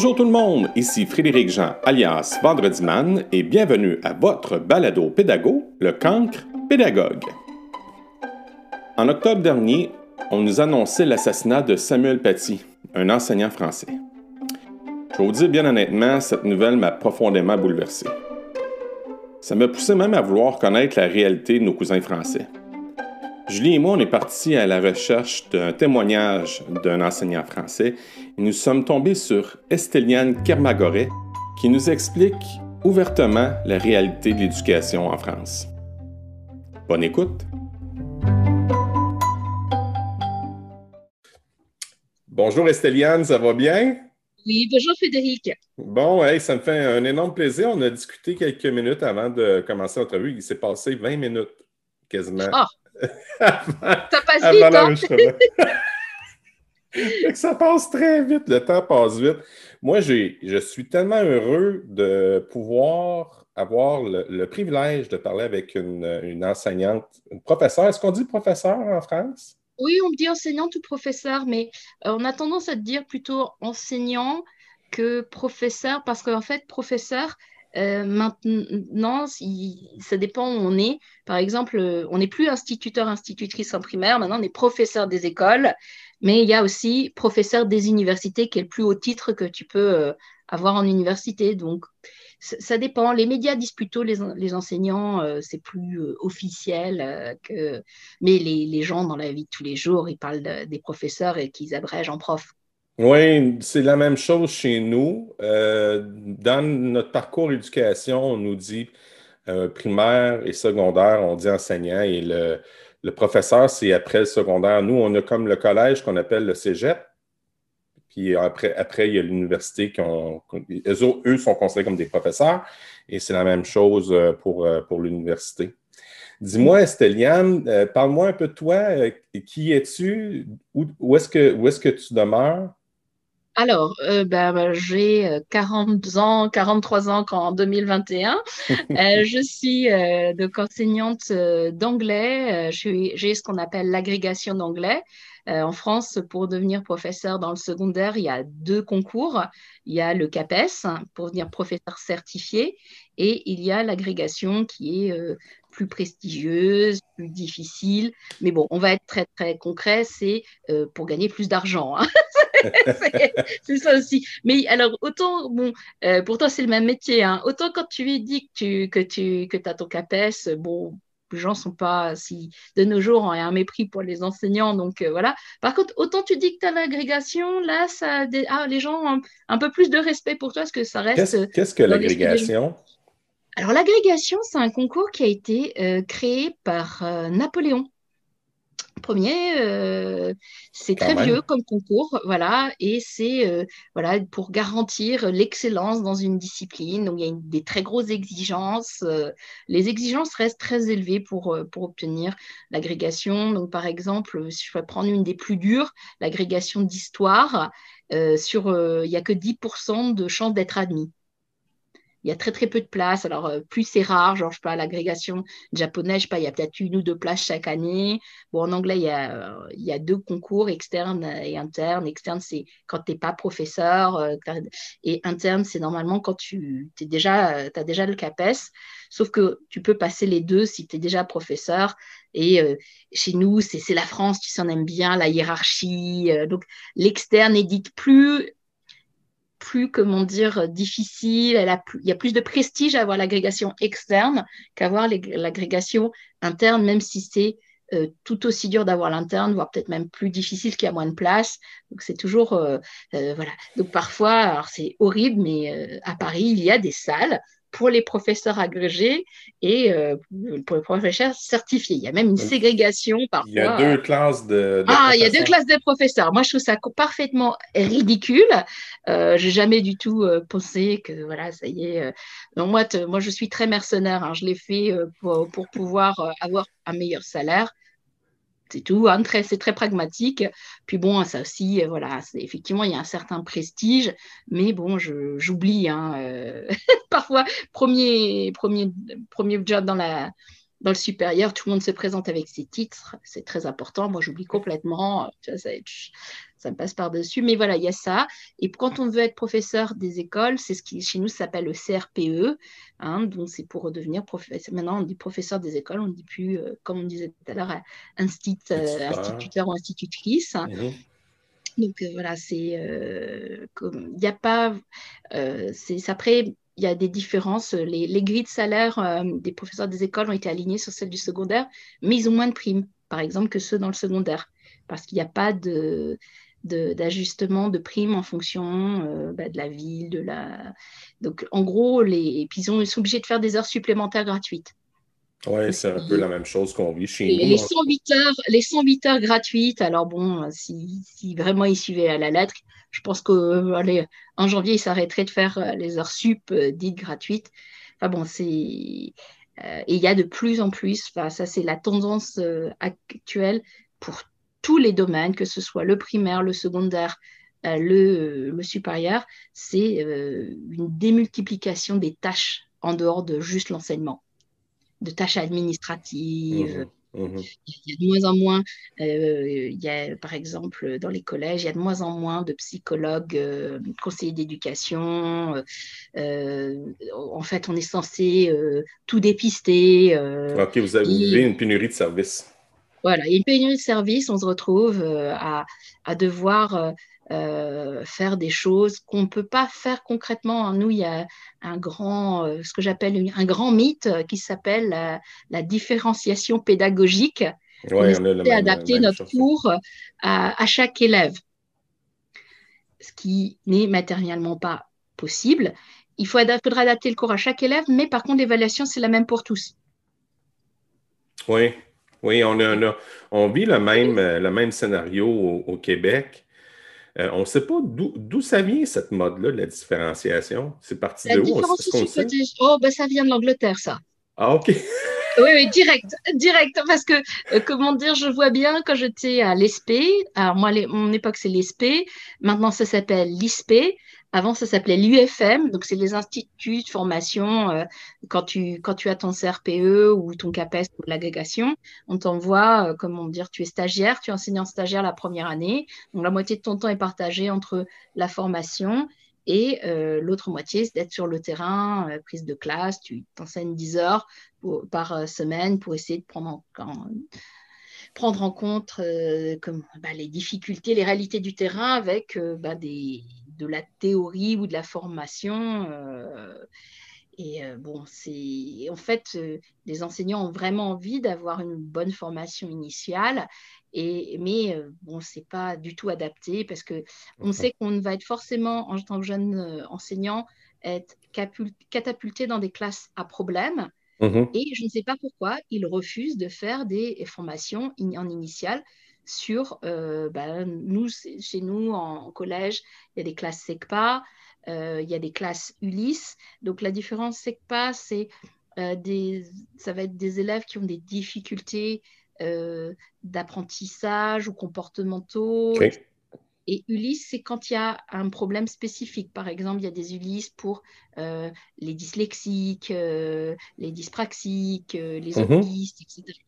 Bonjour tout le monde, ici Frédéric Jean alias Vendredi Man et bienvenue à votre balado pédago, le cancre pédagogue. En octobre dernier, on nous annonçait l'assassinat de Samuel Paty, un enseignant français. Je vous dire bien honnêtement, cette nouvelle m'a profondément bouleversé. Ça m'a poussé même à vouloir connaître la réalité de nos cousins français. Julie et moi, on est partis à la recherche d'un témoignage d'un enseignant français et nous sommes tombés sur Esteliane Kermagoret qui nous explique ouvertement la réalité de l'éducation en France. Bonne écoute! Bonjour Esteliane, ça va bien? Oui, bonjour Frédéric. Bon, ça me fait un énorme plaisir. On a discuté quelques minutes avant de commencer l'entrevue. Il s'est passé 20 minutes quasiment. Ah! Ça passe vite, hein? ça passe très vite, le temps passe vite. Moi, je suis tellement heureux de pouvoir avoir le, privilège de parler avec une, enseignante, une professeure. Est-ce qu'on dit professeur en France? Oui, on me dit enseignante ou professeur, mais euh, on a tendance à dire plutôt enseignant que professeur, parce qu'en fait, professeur, euh, maintenant, ça dépend où on est. Par exemple, euh, on n'est plus instituteur, institutrice en primaire, maintenant on est professeur des écoles, mais il y a aussi professeur des universités, qui est le plus haut titre que tu peux euh, avoir en université. Donc, ça dépend. Les médias disent plutôt les, enseignants, c'est plus officiel que. Mais les, les, gens dans la vie de tous les jours, ils parlent des professeurs et qu'ils abrègent en prof. Oui, c'est la même chose chez nous. Euh, dans notre parcours éducation, on nous dit euh, primaire et secondaire, on dit enseignant et le, professeur, c'est après le secondaire. Nous, on a comme le collège qu'on appelle le cégep. Puis après, après il y a l'université qui ont. Eux, sont considérés comme des professeurs et c'est la même chose euh, pour, pour l'université. Dis-moi, Esteliane, parle-moi un peu de toi. qui es-tu? Où, est-ce que, où est-ce que tu demeures? Alors, euh, ben, ben j'ai 40 euh, ans, 43 ans en 2021. Euh, je suis donc enseignante d'anglais. j'ai ce qu'on appelle l'agrégation d'anglais. en France, pour devenir professeur dans le secondaire, il y a deux concours. Il y a le CAPES pour devenir professeur certifié et il y a l'agrégation qui est plus prestigieuse, plus difficile. Mais bon, on va être très, très concret, c'est euh, pour gagner plus d'argent. Hein. c'est ça aussi. Mais alors, autant, bon, euh, pour toi, c'est le même métier. Hein. Autant quand tu dis que tu, que tu que as ton CAPES, bon, les gens sont pas si de nos jours on a un mépris pour les enseignants donc euh, voilà par contre autant tu dis que tu as l'agrégation là ça ah, les gens ont un, peu plus de respect pour toi parce que ça reste qu'est-ce que l'agrégation? Alors l'agrégation, c'est un concours qui a été euh, créé par euh, Napoléon Ier. Euh, c'est très vieux comme concours, voilà, et c'est voilà pour garantir l'excellence dans une discipline. Donc il y a des très grosses exigences. les exigences restent très élevées pour pour obtenir l'agrégation. Donc par exemple, si je vais prendre une des plus dures, l'agrégation d'histoire, sur il n'y a que 10% de chances d'être admis il y a très très peu de places. Alors, euh, plus c'est rare, genre, je sais pas, l'agrégation japonaise, je sais pas, il y a peut-être une ou deux places chaque année. Bon, en anglais, il y a, a deux concours, externe et interne. Externe, c'est quand tu n'es pas professeur. Euh, et interne, c'est normalement quand tu es déjà, as déjà le CAPES. Sauf que tu peux passer les deux si tu es déjà professeur. Et euh, chez nous, c'est la France, tu s'en aimes bien, la hiérarchie. donc, l'externe édite plus plus, comment dire, difficile, elle a il y a plus de prestige à avoir l'agrégation externe qu'avoir l'agrégation interne, même si c'est euh, tout aussi dur d'avoir l'interne, voire peut-être même plus difficile qu'il y a moins de place. Donc c'est toujours, euh, euh, voilà. Donc parfois, alors c'est horrible, mais à Paris, il y a des salles pour les professeurs agrégés et euh, pour les professeurs certifiés. Il y a même une ségrégation parfois. Il y a deux classes de, Ah, il y a deux classes de professeurs. Moi, je trouve ça parfaitement ridicule. Euh, j'ai jamais du tout euh, pensé que voilà, ça y est. Donc moi, moi, je suis très mercenaire. Hein. Je l'ai fait pour, pour, pouvoir avoir un meilleur salaire. C'est tout, hein, c'est très pragmatique. Puis bon, ça aussi, euh, voilà, effectivement, il y a un certain prestige, mais bon, j'oublie. Hein, euh, parfois, premier, premier, premier job dans la, dans le supérieur, tout le monde se présente avec ses titres. C'est très important. Moi, j'oublie complètement. Ça, me passe par-dessus. Mais voilà, il y a ça. Et quand on veut être professeur des écoles, c'est ce qui chez nous s'appelle le CRPE. Hein, donc, c'est pour devenir professeur. Maintenant, on dit professeur des écoles. On ne dit plus, euh, comme on disait tout à l'heure, instit, euh, instituteur ou institutrice. Mhm. Donc euh, voilà, c'est il n'y a pas, c'est après il y a des différences. Les, grilles de salaire euh, des professeurs des écoles ont été alignées sur celles du secondaire, mais ils ont moins de primes, par exemple, que ceux dans le secondaire, parce qu'il n'y a pas de d'ajustement de, primes en fonction euh, bah, de la ville, de la. Donc, en gros, les... puis ils, ont, sont obligés de faire des heures supplémentaires gratuites. Oui, c'est un peu la même chose qu'on vit chez nous. Les 108, heures, les 108 heures gratuites, alors bon, si, si vraiment ils suivaient à la lettre, je pense qu'en euh, janvier, ils s'arrêteraient de faire euh, les heures sup dites gratuites. Enfin bon, c'est. et il y a de plus en plus, enfin, ça c'est la tendance actuelle pour tous les domaines, que ce soit le primaire, le secondaire, le, le, supérieur, c'est une démultiplication des tâches en dehors de juste l'enseignement, de tâches administratives, mmh. Mhm. Il y a de moins en moins, euh, il y a, par exemple, dans les collèges, il y a de moins en moins de psychologues, euh, conseillers d'éducation. Euh, en fait, on est censé tout dépister. ok, vous avez une pénurie de services. Voilà, il y a une pénurie de services. On se retrouve à, à, devoir euh, faire des choses qu'on ne peut pas faire concrètement. Nous, il y a un grand, euh, ce que j'appelle un grand mythe euh, qui s'appelle la, différenciation pédagogique. Ouais, on, a adapter notre cours à, chaque élève, ce qui n'est matériellement pas possible. Il faut faudra adapter le cours à chaque élève, mais par contre, l'évaluation, c'est la même pour tous. Oui, oui, on, a, on vit le même, le même scénario au Québec. Euh, on ne sait pas d'où ça vient, cette mode-là, la différenciation. C'est parti de où? Oh, ben, ça vient de l'Angleterre, ça. Ah, OK. oui, oui, direct, direct. Parce que, euh, comment dire, je vois bien quand j'étais à l'ESP, alors moi, mon époque, c'est l'ESP, maintenant, ça s'appelle l'ISP. Avant, ça s'appelait l'UFM, donc c'est les instituts de formation. Euh, quand, tu, quand tu as ton CRPE ou ton CAPES ou l'agrégation, on t'envoie, euh, comment dire, tu es stagiaire, tu es enseignant stagiaire la première année. Donc la moitié de ton temps est partagé entre la formation et euh, l'autre moitié, c'est d'être sur le terrain, prise de classe, tu t'enseignes 10 heures par semaine pour essayer de prendre en, prendre en compte bah, les difficultés, les réalités du terrain avec bah, des, de la théorie ou de la formation. Euh, et euh, bon, c'est en fait, euh, les enseignants ont vraiment envie d'avoir une bonne formation initiale, et, mais bon, c'est pas du tout adapté parce que on sait qu'on va être forcément, en tant que jeune enseignant, être catapulté dans des classes à problème. Mmh et je ne sais pas pourquoi ils refusent de faire des formations en initiale sur, euh, bah, nous, chez nous, en, collège, il y a des classes SECPA, euh, il y a des classes Ulysse. Donc, la différence SECPA, c'est euh, des, ça va être des élèves qui ont des difficultés d'apprentissage ou comportementaux. Et Ulysse, c'est quand il y a un problème spécifique. Par exemple, il y a des Ulysses pour les dyslexiques, les dyspraxiques, les mmh autistes, etc.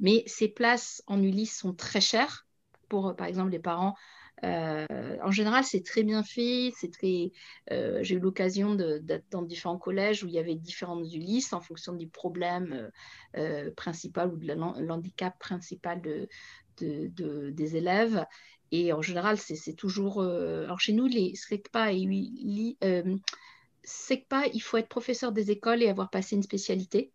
Mais ces places en Ulysse sont très chères pour, par exemple, les parents. Euh, en général, c'est très bien fait. C'est très. Euh, j'ai eu l'occasion d'être dans différents collèges où il y avait différentes Ulysses en fonction du problème euh, principal ou de l'handicap principal de, des élèves. Et en général, c'est toujours. alors chez nous, les SECPA et SECPA, il faut être professeur des écoles et avoir passé une spécialité.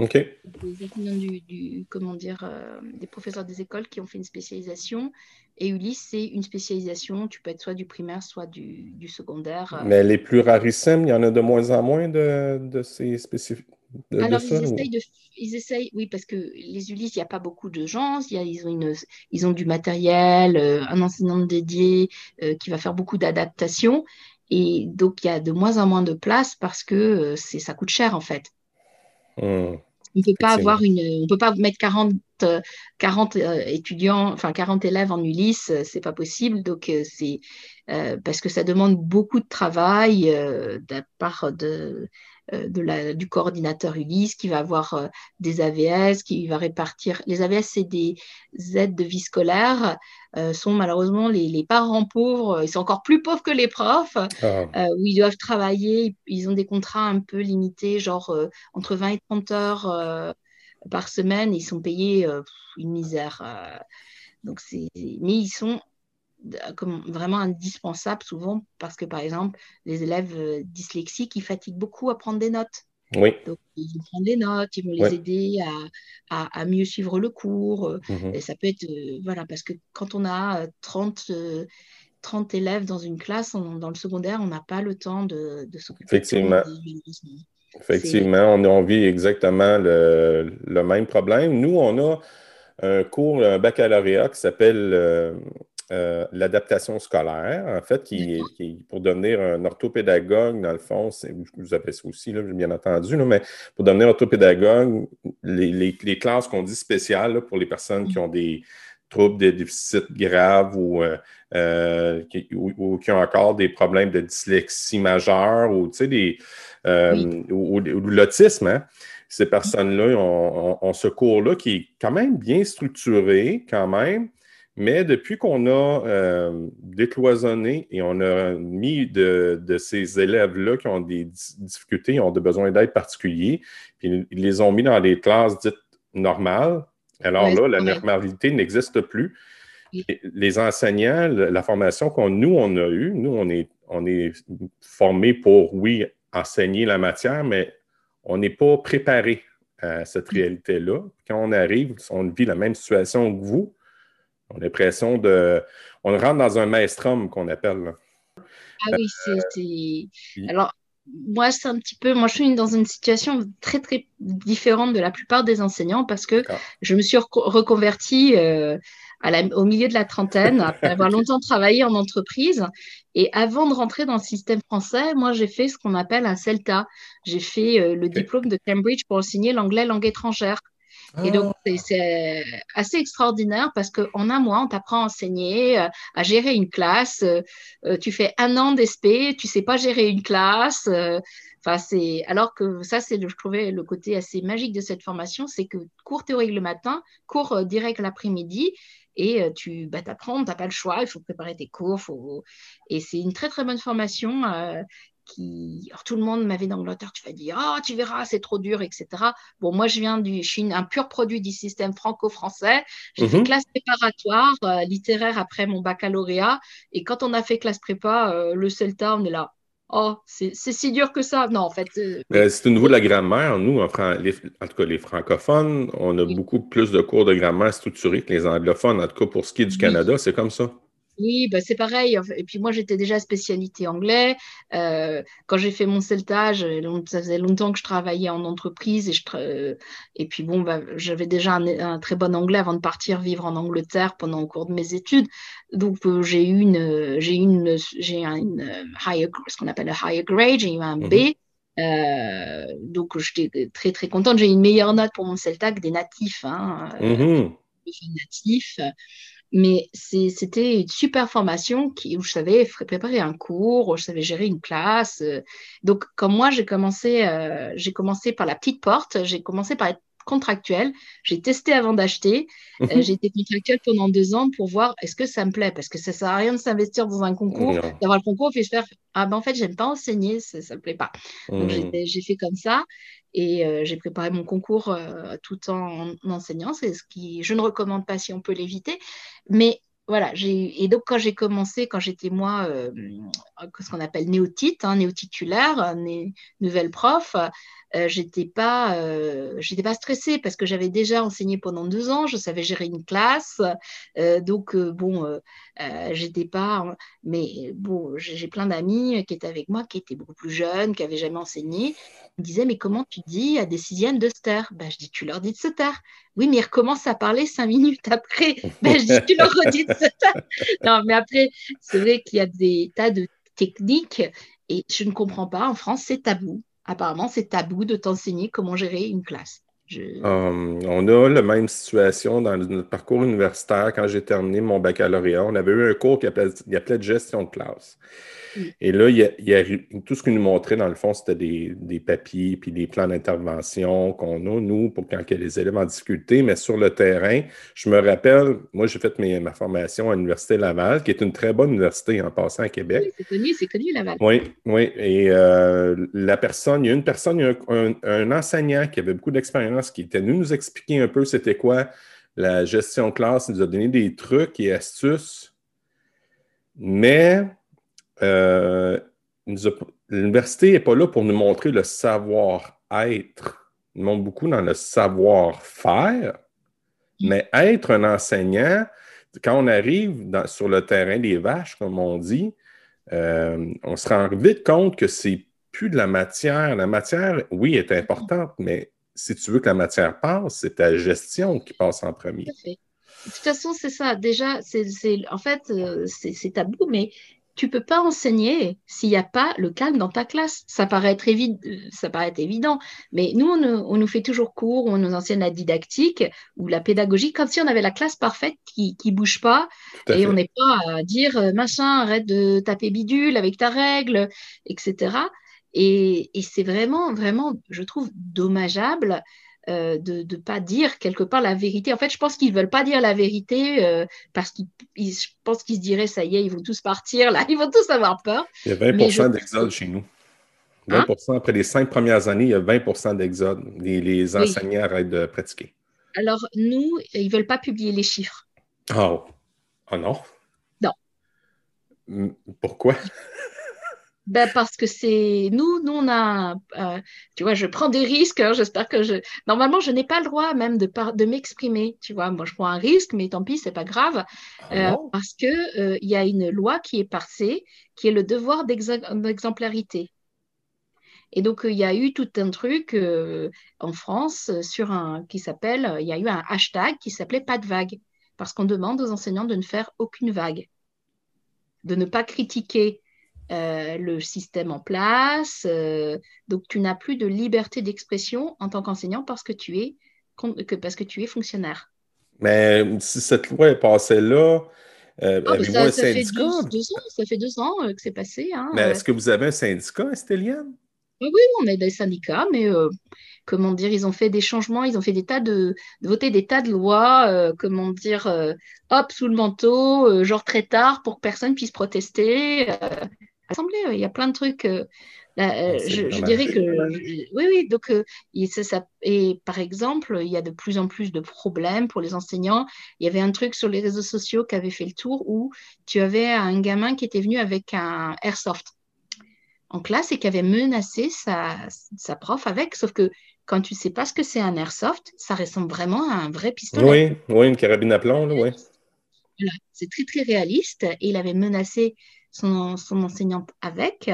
Des enseignants du, comment dire, euh, des professeurs des écoles qui ont fait une spécialisation. Et Ulysse, c'est une spécialisation. Tu peux être soit du primaire, soit du, du secondaire. Euh. Mais les plus rarissimes, il y en a de moins en moins de, de ces spécificités. Alors, ils, essayent de, ils, essayent oui, parce que les Ulysses, il n'y a pas beaucoup de gens. Il y a, ils, ont une, ils ont du matériel, euh, un enseignant dédié qui va faire beaucoup d'adaptation. Et donc, il y a de moins en moins de place parce que c'est ça coûte cher, en fait. Mmh. On peut pas avoir une, on peut pas mettre 40, 40 euh, étudiants, enfin 40 élèves en Ulysse, euh, c'est pas possible. Donc euh, c'est parce que ça demande beaucoup de travail de part de de la, du coordinateur Ulysse, qui va avoir des AVS, qui va répartir. Les AVS, c'est des aides de vie scolaire, sont malheureusement les, parents pauvres, ils sont encore plus pauvres que les profs, ah. où ils doivent travailler, ils ont des contrats un peu limités, genre entre 20 et 30 heures par semaine, ils sont payés une misère. donc c'est, mais ils sont comme vraiment indispensables souvent parce que par exemple les élèves dyslexiques ils fatiguent beaucoup à prendre des notes. Oui. Donc, ils vont prendre des notes, ils vont les aider à, à, mieux suivre le cours. Mmh et ça peut être, voilà, parce que quand on a 30, 30 élèves dans une classe, dans le secondaire, on n'a pas le temps de, de s'occuper. Effectivement. Effectivement, on, vit exactement le, même problème. Nous, on a un cours, un baccalauréat qui s'appelle euh, euh, l'adaptation scolaire, en fait, qui est, pour devenir un orthopédagogue, dans le fond, vous avez ça aussi, là, bien entendu, mais pour devenir orthopédagogue, les, classes qu'on dit spéciales pour les personnes qui ont des troubles, des déficits graves ou, euh, qui, ou, qui, ont encore des problèmes de dyslexie majeure ou, tu sais, des euh, ou, l'autisme. Hein. Ces personnes-là ont, ce cours-là qui est quand même bien structuré, quand même, mais depuis qu'on a euh, décloisonné et on a mis de, ces élèves-là qui ont des difficultés, ont des besoins d'aide particuliers, puis ils les ont mis dans des classes dites normales, alors là, la normalité n'existe plus. Les enseignants, la formation qu'on nous, on a eue, nous, on est, on est formés pour, oui, enseigner la matière, mais on n'est pas préparé à cette réalité-là. Quand on arrive, on vit la même situation que vous. On a l'impression de. On rentre dans un maestrum qu'on appelle. Ah oui, c'est. Alors, moi, c'est un petit peu. Moi, je suis dans une situation très, très différente de la plupart des enseignants parce que je me suis reconvertie. Euh, au milieu de la trentaine, après avoir longtemps travaillé en entreprise. Et avant de rentrer dans le système français, moi, j'ai fait ce qu'on appelle un CELTA. J'ai fait euh, le diplôme de Cambridge pour enseigner l'anglais langue étrangère. Et donc, ah. c'est assez extraordinaire parce qu'en un mois, on t'apprend à enseigner, euh, à gérer une classe. Euh, tu fais un an d'SP, tu sais pas gérer une classe. Enfin, c'est alors que ça, c'est je trouvais le côté assez magique de cette formation, c'est que cours théorique le matin, cours direct l'après-midi, et euh, tu bah, apprends, tu n'as pas le choix, il faut préparer tes cours. Et c'est une très très bonne formation. Euh, qui... Alors, tout le monde m'avait d'Angleterre, tu vas dire, ah, tu verras, c'est trop dur, etc. Bon, moi, je viens du, je suis un pur produit du système franco-français. J'ai fait mhm. classe préparatoire euh, littéraire après mon baccalauréat. Et quand on a fait classe prépa, le CELTA, on est là. Oh, c'est si dur que ça. Non, en fait. Euh, euh, c'est au niveau de la grammaire. Nous, en, tout cas, les francophones, on a beaucoup plus de cours de grammaire structurés que les anglophones. En tout cas, pour ce qui est du Canada, c'est comme ça. Oui, bah, c'est pareil. Et puis moi, j'étais déjà spécialité anglais. Euh, quand j'ai fait mon celtage, ça faisait longtemps que je travaillais en entreprise. Et, je et puis bon, bah, j'avais déjà un, très bon anglais avant de partir vivre en Angleterre pendant le cours de mes études. Donc euh, j'ai eu une, j'ai une, j'ai une higher, ce qu'on appelle un higher grade. J'ai eu un B. Mhm. Euh, donc j'étais très très contente. J'ai eu une meilleure note pour mon CELTA que des natifs. Hein, mhm. natifs. Mais c'était une super formation qui, où je savais préparer un cours, où je savais gérer une classe. Euh. Donc, comme moi, j'ai commencé, euh, j'ai commencé par la petite porte, j'ai commencé par être contractuelle. J'ai testé avant d'acheter. Euh, mhm. j'ai été contractuelle pendant deux ans pour voir est-ce que ça me plaît. Parce que ça ne sert à rien de s'investir dans un concours, d'avoir le concours, puis se faire Ah ben en fait, j'aime pas enseigner, ça ne me plaît pas. Donc, mhm. j'ai fait comme ça. Et euh, j'ai préparé mon concours euh, tout en, enseignant. C'est ce qui, je ne recommande pas si on peut l'éviter. Mais voilà, et donc quand j'ai commencé, quand j'étais moi, euh, ce qu'on appelle néotite, hein, néotitulaire, nouvelle prof, euh, j'étais pas, euh, j'étais pas stressée parce que j'avais déjà enseigné pendant deux ans, je savais gérer une classe, euh, donc bon, j'étais pas, mais bon, j'ai plein d'amis qui étaient avec moi, qui étaient beaucoup plus jeunes, qui avaient jamais enseigné. Ils me disaient mais comment tu dis à des sixièmes de se taire ben, je dis tu leur dis de se taire. Oui, mais ils recommencent à parler cinq minutes après. Ben, je dis tu leur redis de se taire. Non, mais après, c'est vrai qu'il y a des tas de techniques et je ne comprends pas. En France, c'est tabou apparemment, c'est tabou de t'enseigner comment gérer une classe. Hum, on a la même situation dans notre parcours universitaire. Quand j'ai terminé mon baccalauréat, on avait eu un cours qui appelait gestion de classe. Et là, il y a, tout ce qu'il nous montrait, dans le fond, c'était des, papiers puis des plans d'intervention qu'on a, nous, pour quand il y a des élèves en difficulté. Mais sur le terrain, je me rappelle, moi, j'ai fait ma formation à l'Université Laval, qui est une très bonne université en passant à Québec. Oui, c'est connu, c'est connu, Laval. Oui, oui. Et euh, la personne, il y a une personne, il y a un, un enseignant qui avait beaucoup d'expérience, qui était venu nous expliquer un peu c'était quoi la gestion de classe. Il nous a donné des trucs et astuces. Mais euh, l'université n'est pas là pour nous montrer le savoir-être. Ils montrent beaucoup dans le savoir-faire, mais être un enseignant, quand on arrive sur le terrain des vaches, comme on dit, euh, on se rend vite compte que c'est plus de la matière. La matière, oui, est importante, mais si tu veux que la matière passe, c'est ta gestion qui passe en premier. De toute façon, c'est ça. Déjà, c'est, en fait, euh, c'est tabou, mais tu peux pas enseigner s'il n'y a pas le calme dans ta classe. Ça paraît être, ça paraît être évident, mais nous, on, nous fait toujours cours, on nous enseigne la didactique ou la pédagogie, comme si on avait la classe parfaite qui ne bouge pas, et on n'est pas à dire, euh, machin, arrête de taper bidule avec ta règle, etc. Et, et c'est vraiment, vraiment, je trouve, dommageable euh, de ne pas dire quelque part la vérité. En fait, je pense qu'ils ne veulent pas dire la vérité euh, parce qu'ils je pense qu'ils se diraient, ça y est, ils vont tous partir, là, ils vont tous avoir peur. Il y a 20% d'exode chez nous. 20 hein? après les cinq premières années, il y a 20 d'exode. Les, enseignants arrêtent de pratiquer. Alors, nous, ils ne veulent pas publier les chiffres. Oh, oh non? Non. Pourquoi? Ben parce que c'est nous, nous on a, euh, tu vois, je prends des risques. Hein, j'espère que je, normalement, je n'ai pas le droit même de de m'exprimer. Tu vois, moi je prends un risque, mais tant pis, c'est pas grave, ah euh, parce que euh, il y a une loi qui est passée, qui est le devoir d'exemplarité. Et donc il y a eu tout un truc en France sur un qui s'appelle, il y a eu un hashtag qui s'appelait pas de vague, parce qu'on demande aux enseignants de ne faire aucune vague, de ne pas critiquer euh, le système en place. Euh, donc, tu n'as plus de liberté d'expression en tant qu'enseignant parce que tu es que parce que tu es fonctionnaire. Mais si cette loi est passée là, euh, ah, avez-vous un syndicat? Fait deux, ans, ça fait deux ans que c'est passé. Hein, mais est-ce que vous avez un syndicat, Estéliane? Oui, on a des syndicats, mais comment dire, ils ont fait des changements, ils ont fait des tas de, voter des tas de lois, comment dire, hop, sous le manteau, genre très tard pour que personne puisse protester il y a plein de trucs. Euh, euh, je, dirais que oui, oui. Donc, euh, ça, et par exemple, il y a de plus en plus de problèmes pour les enseignants. Il y avait un truc sur les réseaux sociaux qui avait fait le tour où tu avais un gamin qui était venu avec un airsoft en classe et qui avait menacé sa, sa prof avec. Sauf que quand tu sais pas ce que c'est un airsoft, ça ressemble vraiment à un vrai pistolet. Oui, oui, une carabine à plomb, oui. c'est très très réaliste. Et il avait menacé son, enseignante avec.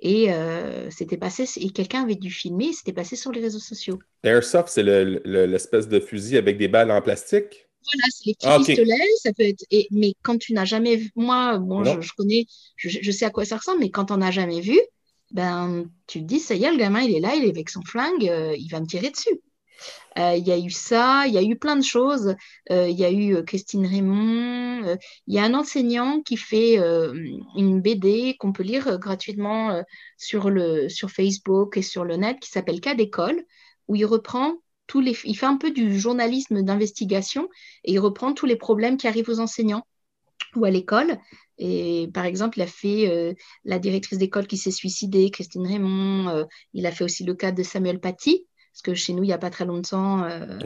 Et euh, c'était passé, et quelqu'un avait dû filmer, c'était passé sur les réseaux sociaux. Airsoft, c'est l'espèce de fusil avec des balles en plastique? Voilà, c'est les petits ah, pistolets, ça peut être. Et, mais quand tu n'as jamais vu, moi, bon, je, connais, je, sais à quoi ça ressemble, mais quand on n'a jamais vu, ben, tu te dis, ça y est, le gamin, il est là, il est avec son flingue, euh, il va me tirer dessus. Euh, il y a eu ça, il y a eu plein de choses. Euh, il y a eu euh, Christine Raymond. Il y a un enseignant qui fait une BD qu'on peut lire gratuitement sur, le, sur Facebook et sur le net qui s'appelle Cas d'école, où il reprend tous les, il fait un peu du journalisme d'investigation et il reprend tous les problèmes qui arrivent aux enseignants ou à l'école. Et par exemple, il a fait la directrice d'école qui s'est suicidée, Christine Raymond. il a fait aussi le cas de Samuel Paty, parce que chez nous, il n'y a pas très longtemps, euh,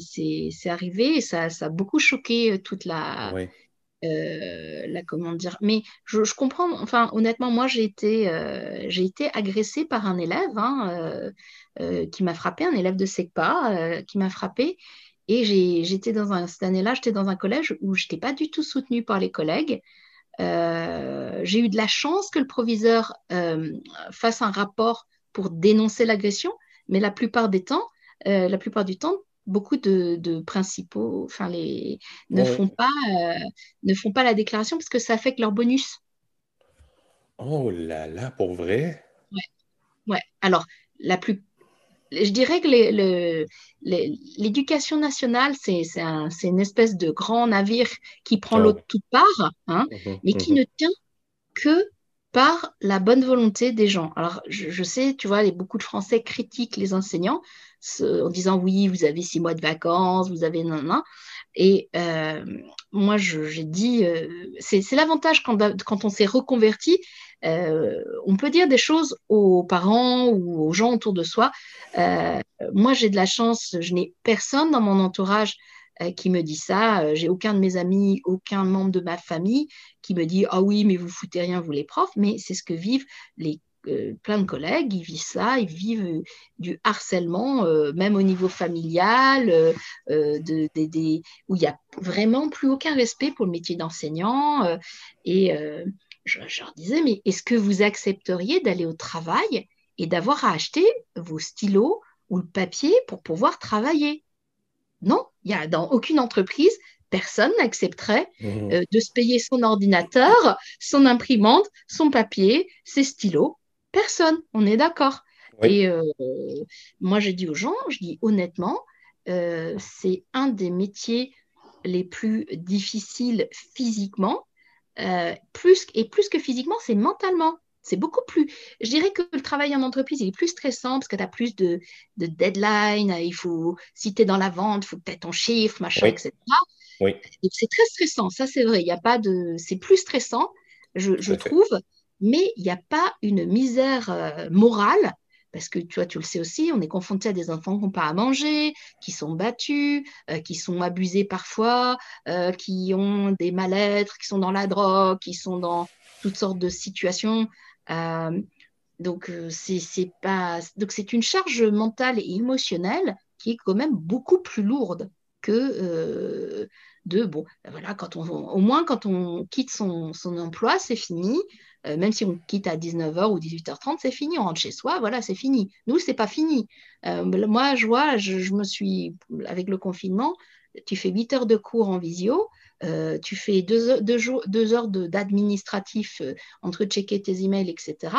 c'est arrivé et ça, ça, a beaucoup choqué euh, toute la, euh, la comment dire. Mais je, je, comprends, enfin, honnêtement, moi, j'ai été, euh, j'ai été agressée par un élève hein, qui m'a frappé, un élève de SECPA qui m'a frappé. Et j'étais dans un, cette année-là, j'étais dans un collège où je n'étais pas du tout soutenue par les collègues. j'ai eu de la chance que le proviseur fasse un rapport pour dénoncer l'agression, mais la plupart des temps, euh, la plupart du temps, beaucoup de, principaux, enfin les ne font pas euh, ne font pas la déclaration parce que ça affecte leur bonus. Oh là là, pour vrai? Ouais. ouais. Alors la plus je dirais que l'éducation nationale, c'est une espèce de grand navire qui prend l'eau de toutes parts, hein, mhm, mais qui mhm. ne tient que par la bonne volonté des gens. Alors, je, sais, tu vois, beaucoup de Français critiquent les enseignants en disant oui, vous avez six mois de vacances, vous avez non. Et euh, moi, j'ai dit, euh, c'est l'avantage quand, quand, on s'est reconverti, euh, on peut dire des choses aux parents ou aux gens autour de soi. moi, j'ai de la chance, je n'ai personne dans mon entourage qui me dit ça. J'ai aucun de mes amis, aucun membre de ma famille qui me dit ah oui, mais vous foutez rien, vous les profs. Mais c'est ce que vivent les euh, plein de collègues, ils vivent ça, ils vivent euh, du harcèlement, euh, même au niveau familial, où il n'y a vraiment plus aucun respect pour le métier d'enseignant. et je, leur disais, mais est-ce que vous accepteriez d'aller au travail et d'avoir à acheter vos stylos ou le papier pour pouvoir travailler? Non, il y a dans aucune entreprise, personne n'accepterait mmh. de se payer son ordinateur, son imprimante, son papier, ses stylos Personne, on est d'accord. Et euh, moi, j'ai dit aux gens, je dis honnêtement, euh, c'est un des métiers les plus difficiles physiquement, euh, plus, et plus que physiquement, c'est mentalement. C'est beaucoup plus. Je dirais que le travail en entreprise, il est plus stressant parce que tu as plus de, de deadline. Il faut, si tu es dans la vente, il faut que tu aies ton chiffre, machin, etc. Oui. c'est très stressant, ça c'est vrai. Il y a pas de. C'est plus stressant, je, je trouve mais il n'y a pas une misère euh, morale parce que tu vois, tu le sais aussi, on est confronté à des enfants qui n'ont pas à manger, qui sont battus, euh, qui sont abusés parfois, euh, qui ont des mal-être, qui sont dans la drogue, qui sont dans toutes sortes de situations. Donc, c'est pas... donc, c'est une charge mentale et émotionnelle qui est quand même beaucoup plus lourde que de, bon, voilà, quand on, au moins quand on quitte son, son emploi, c'est fini. Euh, même si on quitte à 19h ou 18h30, c'est fini, on rentre chez soi, voilà, c'est fini. Nous, c'est pas fini. Euh, moi, je vois, je, me suis, avec le confinement, tu fais 8 heures de cours en visio, euh, tu fais 2 heures, deux heures d'administratif entre checker tes emails, etc.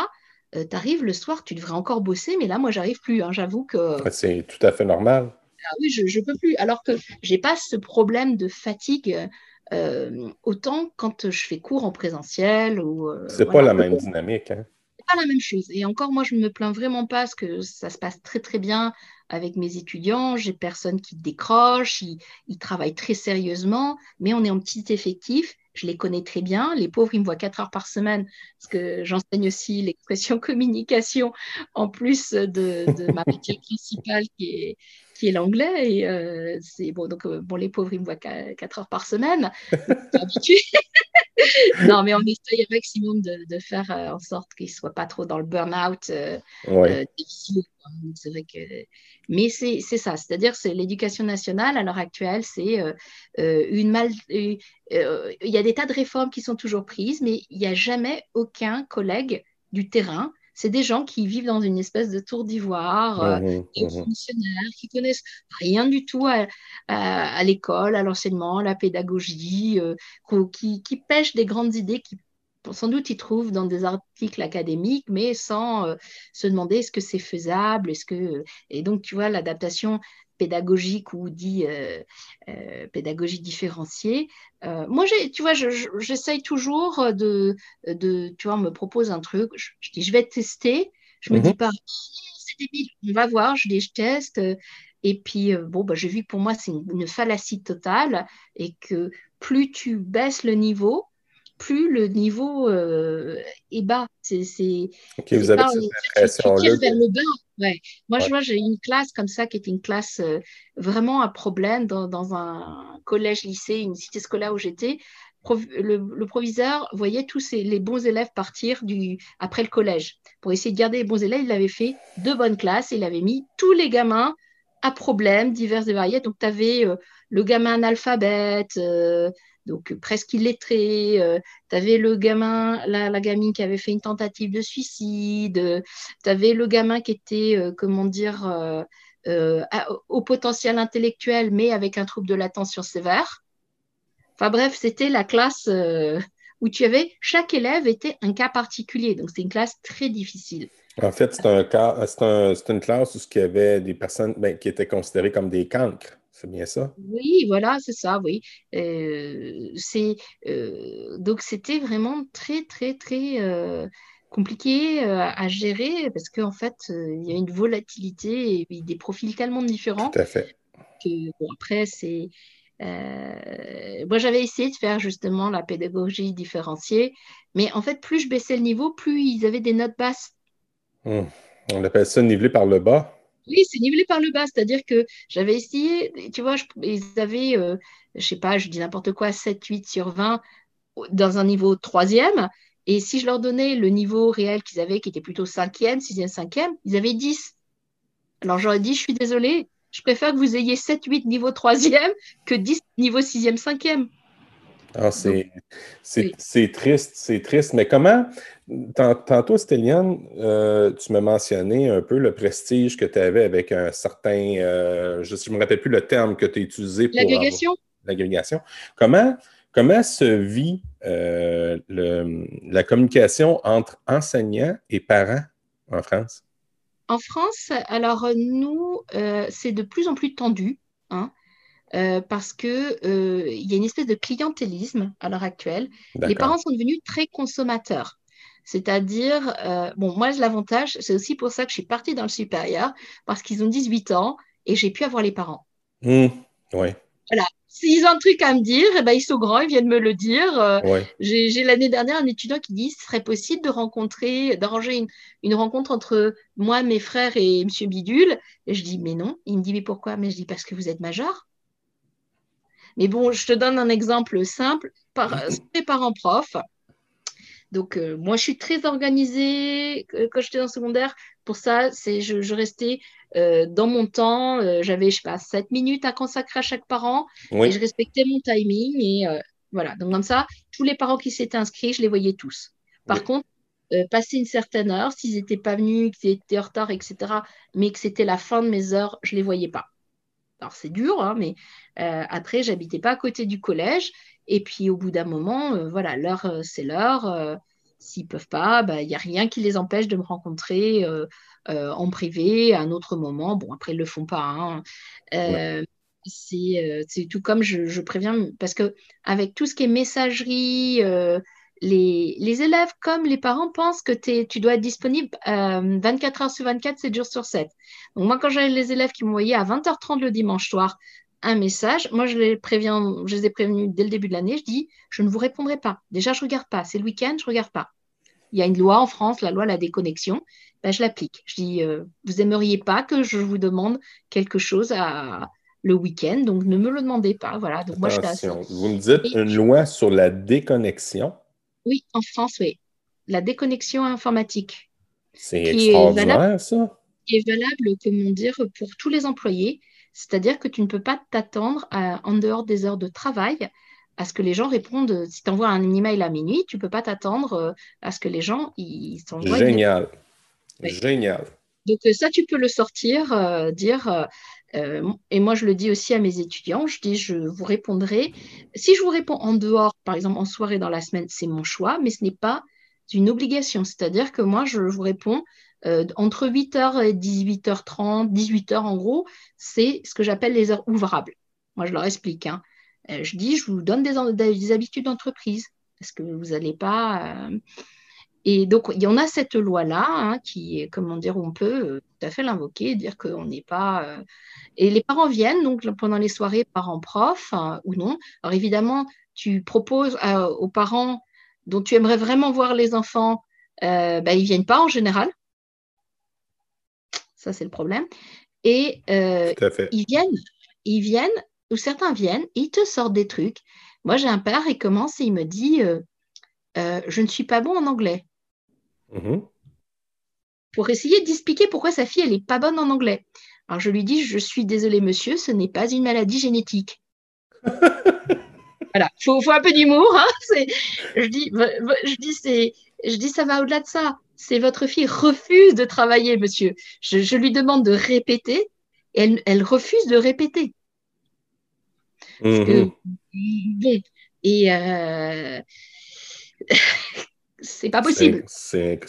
tu arrives le soir, tu devrais encore bosser, mais là, moi, j'arrive plus. Hein, J'avoue que. C'est tout à fait normal. Ah oui, je ne peux plus. Alors que j'ai pas ce problème de fatigue euh, autant quand je fais cours en présentiel ou. Euh, c'est pas la même dynamique. Hein? Pas la même chose. Et encore, moi, je ne me plains vraiment pas parce que ça se passe très très bien avec mes étudiants. J'ai personne qui décroche, ils, ils, travaillent très sérieusement, mais on est en petit effectif. Je les connais très bien. Les pauvres, ils me voient quatre heures par semaine parce que j'enseigne aussi l'expression communication en plus de, de ma matière principale qui est, qui est l'anglais. Et euh, c'est bon, donc euh, bon, les pauvres, ils me voient 4 heures par semaine. habitué. non, mais on essaye un maximum de, de faire euh, en sorte qu'ils ne soient pas trop dans le burn-out difficile. C'est vrai que. Mais c'est ça, c'est-à-dire c'est l'éducation nationale à l'heure actuelle, c'est une mal. Il y a des tas de réformes qui sont toujours prises, mais il n'y a jamais aucun collègue du terrain c'est des gens qui vivent dans une espèce de tour d'ivoire, euh, mmh mmh fonctionnaires qui connaissent rien du tout à, l'école, à l'enseignement, à la pédagogie, euh, qui, pêchent des grandes idées qui sans doute ils trouvent dans des articles académiques, mais sans euh, se demander est-ce que c'est faisable, est-ce que et donc tu vois l'adaptation pédagogique ou dit euh, euh, pédagogie différenciée. Euh, moi, tu vois, j'essaye toujours de, de, tu vois, on me propose un truc, je, dis, je vais tester, je me dis mhm. pas, c'est débile, on va voir, je dis, je teste. Et puis, bon, bah, j'ai vu que pour moi, c'est une, une, fallacie totale et que plus tu baisses le niveau, plus le niveau euh, est bas. C'est, ok, vous avez cette impression vers le bas. Moi, je vois, j'ai une classe comme ça qui était une classe euh, vraiment à problème dans, un collège-lycée, une cité scolaire où j'étais. Le, proviseur voyait tous les bons élèves partir du, après le collège. Pour essayer de garder les bons élèves, il avait fait deux bonnes classes et il avait mis tous les gamins à problème divers et variés. Donc, tu avais euh, le gamin analphabète, donc euh, presque illettré. Euh, tu avais le gamin, la, gamine qui avait fait une tentative de suicide. tu avais le gamin qui était, euh, comment dire, au potentiel intellectuel, mais avec un trouble de l'attention sévère. Enfin bref, c'était la classe où tu avais, chaque élève était un cas particulier. Donc c'est une classe très difficile. En fait, c'est un c'est une classe où il y avait des personnes ben, qui étaient considérées comme des cancres. C'est bien ça? Oui, voilà, c'est ça, oui. Euh, c'est, euh, donc, c'était vraiment très, très, très euh, compliqué à gérer parce qu'en fait, il y a une volatilité et des profils tellement différents. Tout à fait. Que, bon, après, c'est. moi, j'avais essayé de faire justement la pédagogie différenciée, mais en fait, plus je baissais le niveau, plus ils avaient des notes basses. Hmm. On appelle ça nivelé par le bas. Oui, c'est nivelé par le bas, c'est-à-dire que j'avais essayé, tu vois, ils avaient, euh, je sais pas, je dis n'importe quoi, 7, 8 sur 20 dans un niveau troisième, et si je leur donnais le niveau réel qu'ils avaient, qui était plutôt cinquième, sixième, cinquième, ils avaient 10. Alors j'aurais dit, je suis désolée, je préfère que vous ayez 7, 8 niveau troisième que 10 niveau sixième, cinquième. Ah, c'est triste, c'est triste. Mais comment, tantôt, Stéliane, euh, tu m'as mentionné un peu le prestige que tu avais avec un certain, euh, je ne me rappelle plus le terme que tu as utilisé pour. L'agrégation. L'agrégation. Comment, comment se vit euh, la communication entre enseignants et parents en France? En France, alors nous, c'est de plus en plus tendu. Hein. Euh, parce qu'il euh, y a une espèce de clientélisme à l'heure actuelle. Les parents sont devenus très consommateurs. C'est-à-dire, euh, bon, moi, l'avantage, c'est aussi pour ça que je suis partie dans le supérieur, parce qu'ils ont 18 ans et j'ai pu avoir les parents. Mmh, oui. Voilà. S'ils ont un truc à me dire, eh ben, ils sont grands, ils viennent me le dire. J'ai l'année dernière un étudiant qui dit ce serait possible de rencontrer, d'arranger une, une, rencontre entre moi, mes frères et M. Bidule? Et je dis mais non. Il me dit mais pourquoi? Mais je dis parce que vous êtes majeur. Mais bon, je te donne un exemple simple. Par, mes parents profs. Donc, euh, moi, je suis très organisée quand j'étais en secondaire. Pour ça, c'est je, restais euh, dans mon temps. Euh, j'avais, je sais pas, 7 minutes à consacrer à chaque parent. Et je respectais mon timing. Et voilà. Donc, comme ça, tous les parents qui s'étaient inscrits, je les voyais tous. Par contre, passer une certaine heure, s'ils n'étaient pas venus, qu'ils étaient en retard, etc., mais que c'était la fin de mes heures, je ne les voyais pas. Alors c'est dur, hein, mais euh, après, j'habitais pas à côté du collège. Et puis au bout d'un moment, euh, voilà, l'heure, euh, c'est l'heure. S'ils peuvent pas, il bah, n'y a rien qui les empêche de me rencontrer en privé à un autre moment. Bon, après, ils ne le font pas. Hein. C'est tout comme je, je, préviens, parce que avec tout ce qui est messagerie, les, élèves comme les parents pensent que tu dois être disponible 24 euh, heures sur 24, 7 jours sur 7. Donc moi, quand j'avais les élèves qui m'envoyaient à 20h30 le dimanche soir un message, moi, je les, préviens, je les ai prévenus dès le début de l'année, je dis, je ne vous répondrai pas. Déjà, je ne regarde pas. C'est le week-end, je ne regarde pas. Il y a une loi en France, la loi la déconnexion. Ben, je l'applique. Je dis, euh, vous aimeriez pas que je vous demande quelque chose à, le week-end, donc ne me le demandez pas. Voilà. Donc moi, je Vous me dites une loi sur la déconnexion. Oui, en France, oui. La déconnexion informatique. C'est extraordinaire, ça. Qui est valable, comment dire, pour tous les employés. C'est-à-dire que tu ne peux pas t'attendre en dehors des heures de travail à ce que les gens répondent. Si tu envoies un email à minuit, tu ne peux pas t'attendre euh, à ce que les gens ils. Génial. Génial. Donc euh, ça, tu peux le sortir, euh, dire euh, et moi, je le dis aussi à mes étudiants, je dis, je vous répondrai. Si je vous réponds en dehors, par exemple en soirée dans la semaine, c'est mon choix, mais ce n'est pas une obligation. C'est-à-dire que moi, je vous réponds euh, entre 8h et 18h30, 18h en gros, c'est ce que j'appelle les heures ouvrables. Moi, je leur explique. Hein. Euh, je dis, je vous donne des, des habitudes d'entreprise parce que vous n'allez pas et donc, il y en a cette loi-là hein, qui, comment dire, on peut euh, tout à fait l'invoquer, dire qu'on n'est pas. Euh, et les parents viennent donc pendant les soirées parents-prof hein, ou non. Alors évidemment, tu proposes euh, aux parents dont tu aimerais vraiment voir les enfants, bah, ils ne viennent pas en général. Ça, c'est le problème. Et ils viennent, ils viennent, ou certains viennent, ils te sortent des trucs. Moi, j'ai un père, il commence et il me dit Je ne suis pas bon en anglais. Mhm. Pour essayer d'expliquer pourquoi sa fille, elle n'est pas bonne en anglais. Alors je lui dis, je suis désolée monsieur, ce n'est pas une maladie génétique. voilà, il faut, un peu d'humour. Hein je dis, je dis, c'est, je dis, ça va au-delà de ça. C'est votre fille refuse de travailler, monsieur. Je, lui demande de répéter, et elle, refuse de répéter. Mhm. et euh, c'est pas possible. C'est,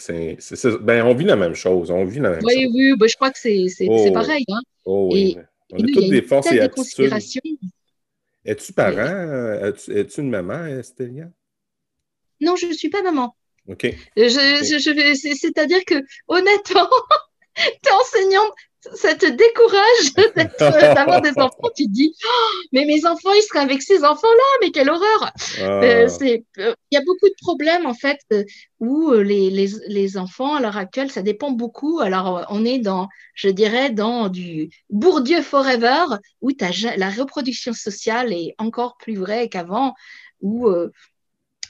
ben, on vit la même chose. On vit la même oui, chose. Oui, ben, je crois que c'est, oh. pareil. Hein. Oh, oui. on a toutes des forces et attitudes. Es-tu parent? Es-tu, une maman, Estélia? Non, je ne suis pas maman. OK. c'est-à-dire que, honnêtement, tu es enseignante ça te décourage d'avoir des enfants. Tu te dis, oh, mais mes enfants, ils seraient avec ces enfants-là, mais quelle horreur euh, ah. euh, Il y a beaucoup de problèmes, en fait, euh, où les, les, les, enfants, à l'heure actuelle, ça dépend beaucoup. Alors, on est dans, je dirais, dans du Bourdieu Forever, où as, la reproduction sociale est encore plus vraie qu'avant, où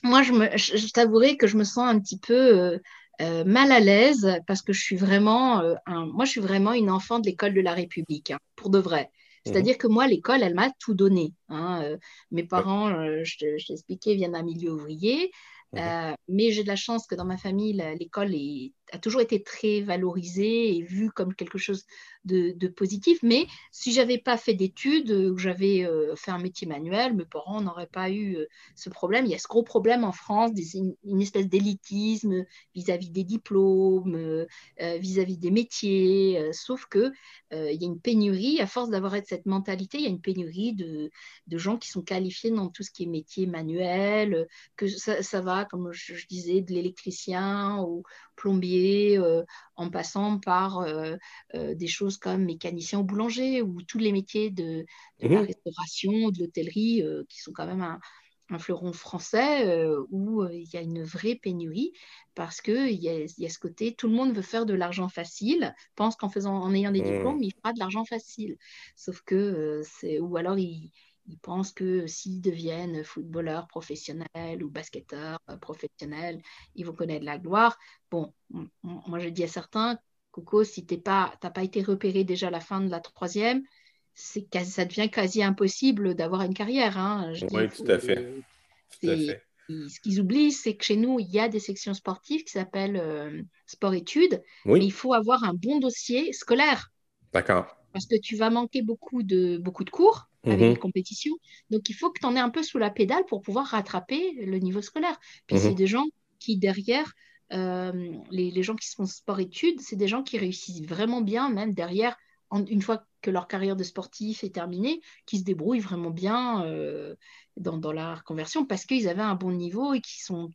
moi, je, me, je, t'avouerai que je me sens un petit peu euh, mal à l'aise parce que je suis vraiment, euh, moi, je suis vraiment une enfant de l'école de la République, hein, pour de vrai. Mhm. C'est-à-dire que moi, l'école, elle m'a tout donné. Hein, euh, mes parents, je, je t'expliquais, viennent d'un milieu ouvrier. Mhm. mais j'ai de la chance que dans ma famille, l'école a toujours été très valorisée et vue comme quelque chose de, positif. Mais si j'avais pas fait d'études ou j'avais euh, fait un métier manuel, mes parents n'auraient pas eu euh, ce problème. Il y a ce gros problème en France, une, espèce d'élitisme vis-à-vis des diplômes, euh, vis-à-vis des métiers. sauf que il y a une pénurie, à force d'avoir cette mentalité, il y a une pénurie de, gens qui sont qualifiés dans tout ce qui est métier manuel, que ça, va, comme je, je disais, de l'électricien ou plombier, en passant par des choses comme mécanicien ou boulanger ou tous les métiers de, la mhm. restauration, de l'hôtellerie euh, qui sont quand même un, fleuron français euh, où euh, il y a une vraie pénurie parce qu'il y, a, y a ce côté, tout le monde veut faire de l'argent facile, pense qu'en faisant, en ayant des mhm. diplômes, il fera de l'argent facile. Sauf que c'est, ou alors il, ils pensent que s'ils deviennent footballeurs professionnels ou basketteurs professionnels, ils vont connaître la gloire. Bon, moi je dis à certains, Coco, si tu n'as pas, pas été repéré déjà à la fin de la troisième, c'est ça devient quasi impossible d'avoir une carrière. Hein. oui, tout à fait. Ce qu'ils oublient, c'est que chez nous, il y a des sections sportives qui s'appellent euh, sport-études, mais il faut avoir un bon dossier scolaire. D'accord. Parce que tu vas manquer beaucoup de, beaucoup de cours avec les compétitions. Donc, il faut que tu en aies un peu sous la pédale pour pouvoir rattraper le niveau scolaire. Puis, c'est mhm. des gens qui, derrière, euh, les, gens qui font sport-études, c'est des gens qui réussissent vraiment bien, même derrière, une fois que leur carrière de sportif est terminée, qui se débrouillent vraiment bien euh, dans, la reconversion parce qu'ils avaient un bon niveau et qu'ils sont,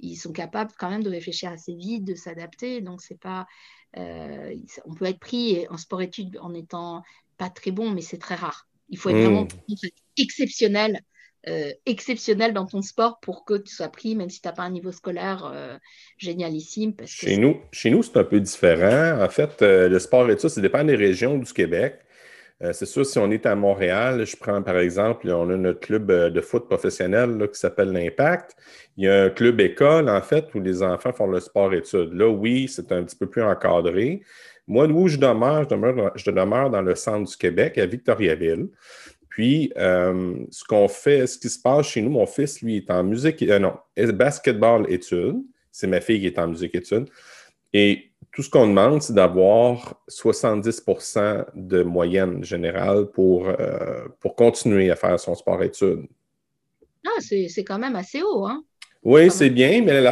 ils sont capables quand même de réfléchir assez vite, de s'adapter. Donc, c'est pas. Euh, on peut être pris en sport-études en étant pas très bon, mais c'est très rare. Il faut être mmh. vraiment exceptionnel euh, exceptionnel dans ton sport pour que tu sois pris, même si tu n'as pas un niveau scolaire euh, génialissime. Parce chez, nous, chez nous, c'est un peu différent. En fait, euh, le sport tout ça, ça dépend des régions du Québec. c'est sûr, si on est à Montréal, je prends par exemple, on a notre club de foot professionnel qui s'appelle l'Impact. Il y a un club école, en fait, où les enfants font le sport-études. Là, oui, c'est un petit peu plus encadré. Moi, où je demeure, je demeure, je demeure dans le centre du Québec, à Victoriaville. Puis, euh, ce qu'on fait, ce qui se passe chez nous, mon fils, lui, est en musique, euh, non, basketball études. C'est ma fille qui est en musique études. Et tout ce qu'on demande, c'est d'avoir 70% de moyenne générale pour, euh, pour continuer à faire son sport études. Ah, c'est quand même assez haut, hein? Oui, c'est bien, mais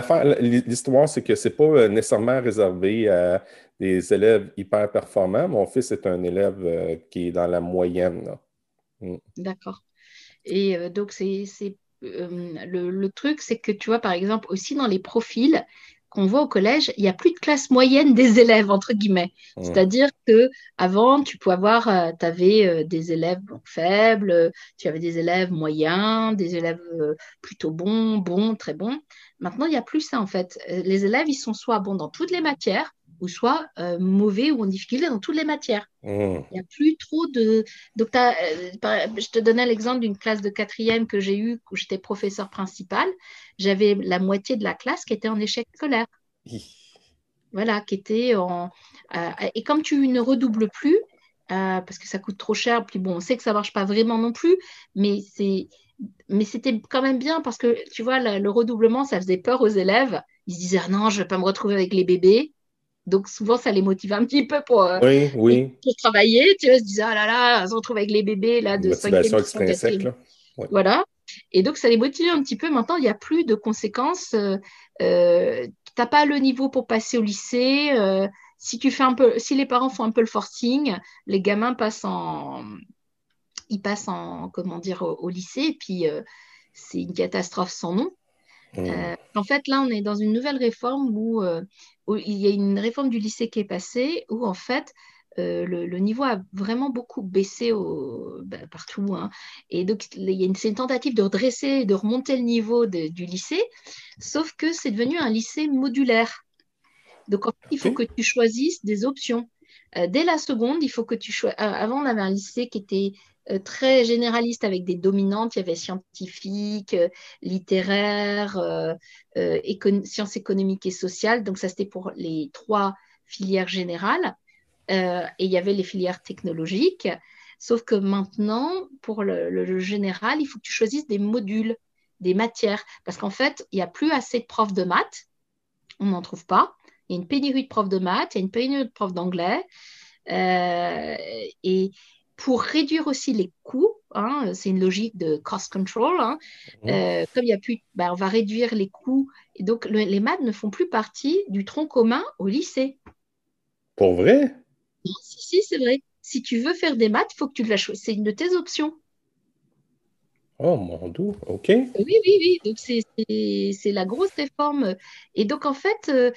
l'histoire, c'est que ce n'est pas nécessairement réservé à des élèves hyper performants. Mon fils est un élève qui est dans la moyenne. Mm. D'accord. Et euh, donc, c'est euh, le, truc, c'est que tu vois, par exemple, aussi dans les profils qu'on voit au collège, il n'y a plus de classe moyenne des élèves, entre guillemets. C'est-à-dire que avant, tu pouvais avoir, euh, tu avais des élèves faibles, tu avais des élèves moyens, des élèves plutôt bons, bons, très bons. Maintenant, il n'y a plus ça, en fait. Les élèves, ils sont soit bons dans toutes les matières, ou soit euh, mauvais ou en difficulté dans toutes les matières. Mmh. Il n'y a plus trop de... Donc, euh, je te donnais l'exemple d'une classe de quatrième que j'ai eue où j'étais professeur principal. J'avais la moitié de la classe qui était en échec scolaire. Voilà, qui était en... Euh, et comme tu ne redoubles plus, parce que ça coûte trop cher, puis bon, on sait que ça ne marche pas vraiment non plus, mais c'est... Mais c'était quand même bien parce que, tu vois, le, redoublement, ça faisait peur aux élèves. Ils se disaient, ah non, je ne vais pas me retrouver avec les bébés. Donc souvent, ça les motive un petit peu pour, euh, pour travailler. Tu vois, se disent, ah là là, on se retrouve avec les bébés là, de 5 extrinsèque, là. Voilà. Et donc, ça les motive un petit peu. Maintenant, il n'y a plus de conséquences. Euh, euh tu n'as pas le niveau pour passer au lycée. Si, tu fais un peu, si les parents font un peu le forcing, les gamins passent en, ils passent en, comment dire, au, lycée. Et puis, c'est une catastrophe sans nom. Mmh. en fait, là, on est dans une nouvelle réforme où, où, il y a une réforme du lycée qui est passée, où en fait, euh, le, niveau a vraiment beaucoup baissé bah, partout. Hein. Et donc, a une, tentative de redresser, de remonter le niveau du lycée, sauf que c'est devenu un lycée modulaire. Donc, en fait, il faut que tu choisisses des options. Euh, dès la seconde, il faut que tu choisisses. Euh, avant, on avait un lycée qui était très généraliste avec des dominantes. Il y avait scientifique, littéraire, sciences économiques et sociales. Donc, ça, c'était pour les trois filières générales. Euh, et il y avait les filières technologiques. Sauf que maintenant, pour le, général, il faut que tu choisisses des modules, des matières. Parce qu'en fait, il n'y a plus assez de profs de maths. On n'en trouve pas. Il y a une pénurie de profs de maths, il y a une pénurie de profs d'anglais. Euh, et pour réduire aussi les coûts, hein, c'est une logique de cost control. Hein, mmh. euh, comme il y a plus, ben, on va réduire les coûts. Et donc, les maths ne font plus partie du tronc commun au lycée. Pour vrai? Non, si, si, c'est vrai. Si tu veux faire des maths, faut que tu la choisisses. C'est une de tes options. Oh mon dieu, ok. Oui, oui, oui. Donc, c'est la grosse réforme. Et donc, en fait, euh,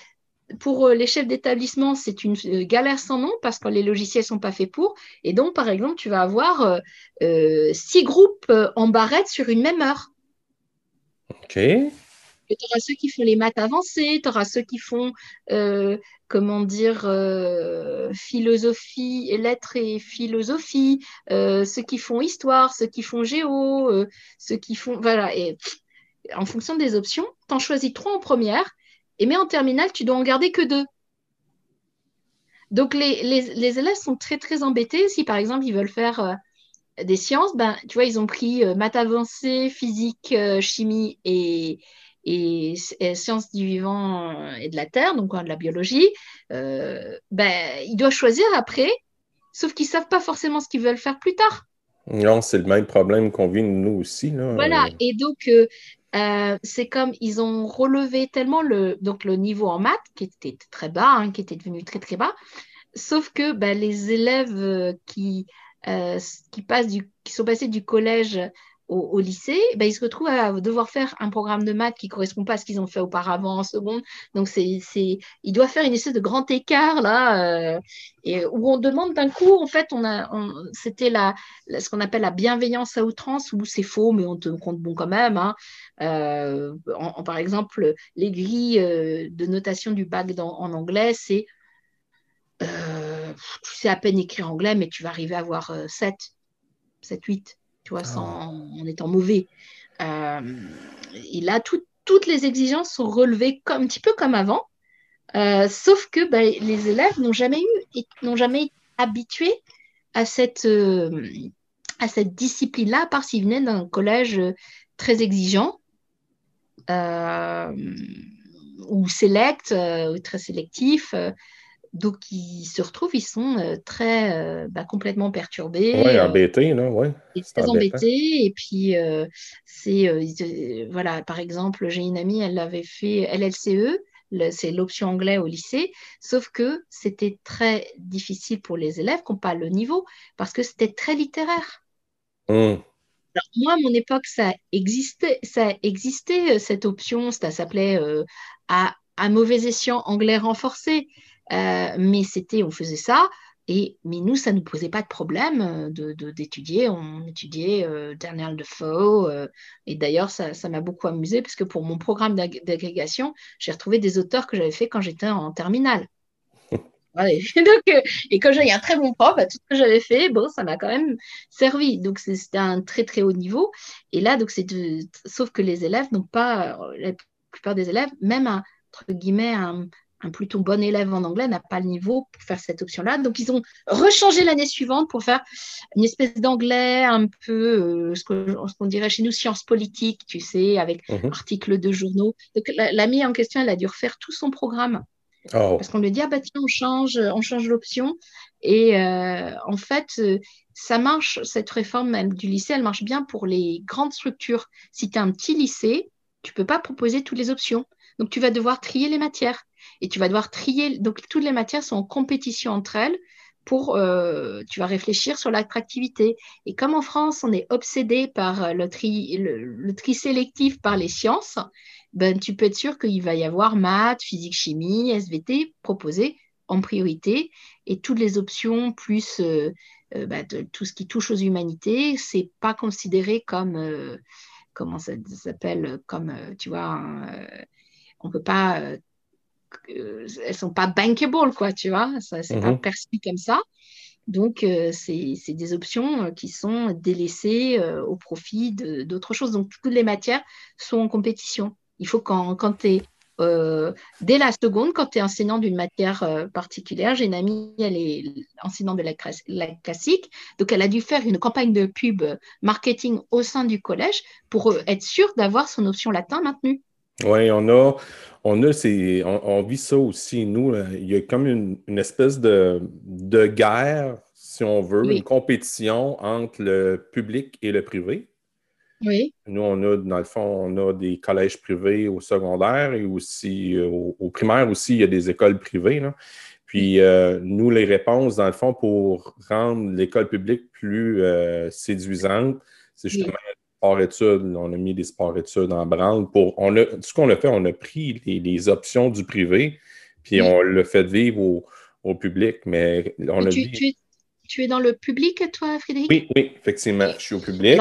pour euh, les chefs d'établissement, c'est une euh, galère sans nom parce que les logiciels ne sont pas faits pour. Et donc, par exemple, tu vas avoir six groupes en barrette sur une même heure. Ok tu auras ceux qui font les maths avancées, tu auras ceux qui font, euh, comment dire, euh, philosophie, lettres et philosophie, euh, ceux qui font histoire, ceux qui font géo, ceux qui font. Voilà. Et en fonction des options, tu en choisis trois en première, et mais en terminale, tu dois en garder que deux. Donc les, les, élèves sont très très embêtés si par exemple ils veulent faire des sciences, ben, tu vois, ils ont pris maths avancées, physique, chimie et, et, sciences du vivant et de la terre, donc de la biologie, euh, ben, ils doivent choisir après, sauf qu'ils ne savent pas forcément ce qu'ils veulent faire plus tard. Non, c'est le même problème qu'on vit nous aussi. Là. Voilà, et donc euh, euh, c'est comme ils ont relevé tellement le, donc, le niveau en maths, qui était très bas, hein, qui était devenu très très bas, sauf que ben, les élèves qui, qui, passent du, qui sont passés du collège au, lycée, ben, ils se retrouvent à devoir faire un programme de maths qui ne correspond pas à ce qu'ils ont fait auparavant en seconde. Donc, c'est, c'est, ils doivent faire une espèce de grand écart là, euh, et où on demande d'un coup, en fait, on c'était la, ce qu'on appelle la bienveillance à outrance, où c'est faux, mais on te compte bon quand même. Hein. Euh, en, par exemple, les grilles euh, de notation du bac en anglais, c'est tu sais à peine écrire anglais, mais tu vas arriver à avoir 7, 7, 8 tu vois, sans, ah. en étant mauvais. Euh, et là, toutes les exigences sont relevées comme, un petit peu comme avant, euh, sauf que bah, les élèves n'ont jamais eu, n'ont jamais été habitués à cette, euh, à cette discipline-là, à part s'ils venaient d'un collège très exigeant ou select, ou très sélectif donc ils se retrouvent, ils sont euh, très euh, bah, complètement perturbés. Oui, euh, embêtés, là, oui. Très embêtés. Et puis, c'est, voilà, par exemple, j'ai une amie, elle avait fait LLCE, c'est l'option anglais au lycée, sauf que c'était très difficile pour les élèves qui n'ont pas le niveau, parce que c'était très littéraire. Hum. Alors, moi, à mon époque, ça existait, ça existait cette option, ça s'appelait à, à mauvais escient anglais renforcé. Euh, mais c'était, on faisait ça. Et, mais nous, ça ne nous posait pas de problème euh, d'étudier. De, d'étudier on étudiait euh, Daniel Defoe. Euh, et d'ailleurs, ça m'a beaucoup amusé parce que pour mon programme d'agrégation, j'ai retrouvé des auteurs que j'avais fait quand j'étais en terminale. Et, donc, et quand j'ai un très bon prof, bah, tout ce que j'avais fait, bon, ça m'a quand même servi. Donc, c'était un très, très haut niveau. Et là, donc, c'est sauf que les élèves n'ont pas, la plupart des élèves, même un, entre guillemets, un, un plutôt bon élève en anglais n'a pas le niveau pour faire cette option-là. Donc, ils ont rechangé l'année suivante pour faire une espèce d'anglais un peu, euh, ce qu'on dirait chez nous, sciences politiques, tu sais, avec mhm. articles de journaux. Donc, l'amie en question, elle a dû refaire tout son programme. Oh. Parce qu'on lui dit, ah bah tiens, on change, on change l'option. Et euh, en fait, euh, ça marche, cette réforme même du lycée, elle marche bien pour les grandes structures. Si tu as un petit lycée, tu ne peux pas proposer toutes les options. Donc, tu vas devoir trier les matières. Et tu vas devoir trier. Donc, toutes les matières sont en compétition entre elles pour. Euh, tu vas réfléchir sur l'attractivité. Et comme en France, on est obsédé par le tri, le tri sélectif par les sciences, ben, tu peux être sûr qu'il va y avoir maths, physique, chimie, SVT proposés en priorité et toutes les options plus euh, euh, bah, tout ce qui touche aux humanités, c'est pas considéré comme comment ça s'appelle comme tu vois on peut pas elles sont pas bankable quoi tu vois ça c'est pas mhm. perçu comme ça donc, c'est des options qui sont délaissées au profit d'autres choses. Donc, toutes les matières sont en compétition. Il faut quand, quand tu es euh, dès la seconde, quand tu es enseignant d'une matière euh, particulière, j'ai une amie, elle est enseignante de la, classique, donc elle a dû faire une campagne de pub marketing au sein du collège pour euh, être sûre d'avoir son option latin maintenue. Oui, on a, on a on, vit ça aussi, nous. Il y a comme une, espèce de, guerre, si on veut, une compétition entre le public et le privé. Nous, on a, dans le fond, on a des collèges privés au secondaire et aussi euh, au, primaire aussi, il y a des écoles privées. Puis euh, nous, les réponses, dans le fond, pour rendre l'école publique plus euh, séduisante, c'est justement sport-études. On a mis des sports-études en branle. Pour, on a, ce qu'on a fait, on a pris les, options du privé, puis on l'a fait vivre au, public. Mais on a tu, tu, es, dans le public, toi, Frédéric? Oui, oui, effectivement, je suis au public.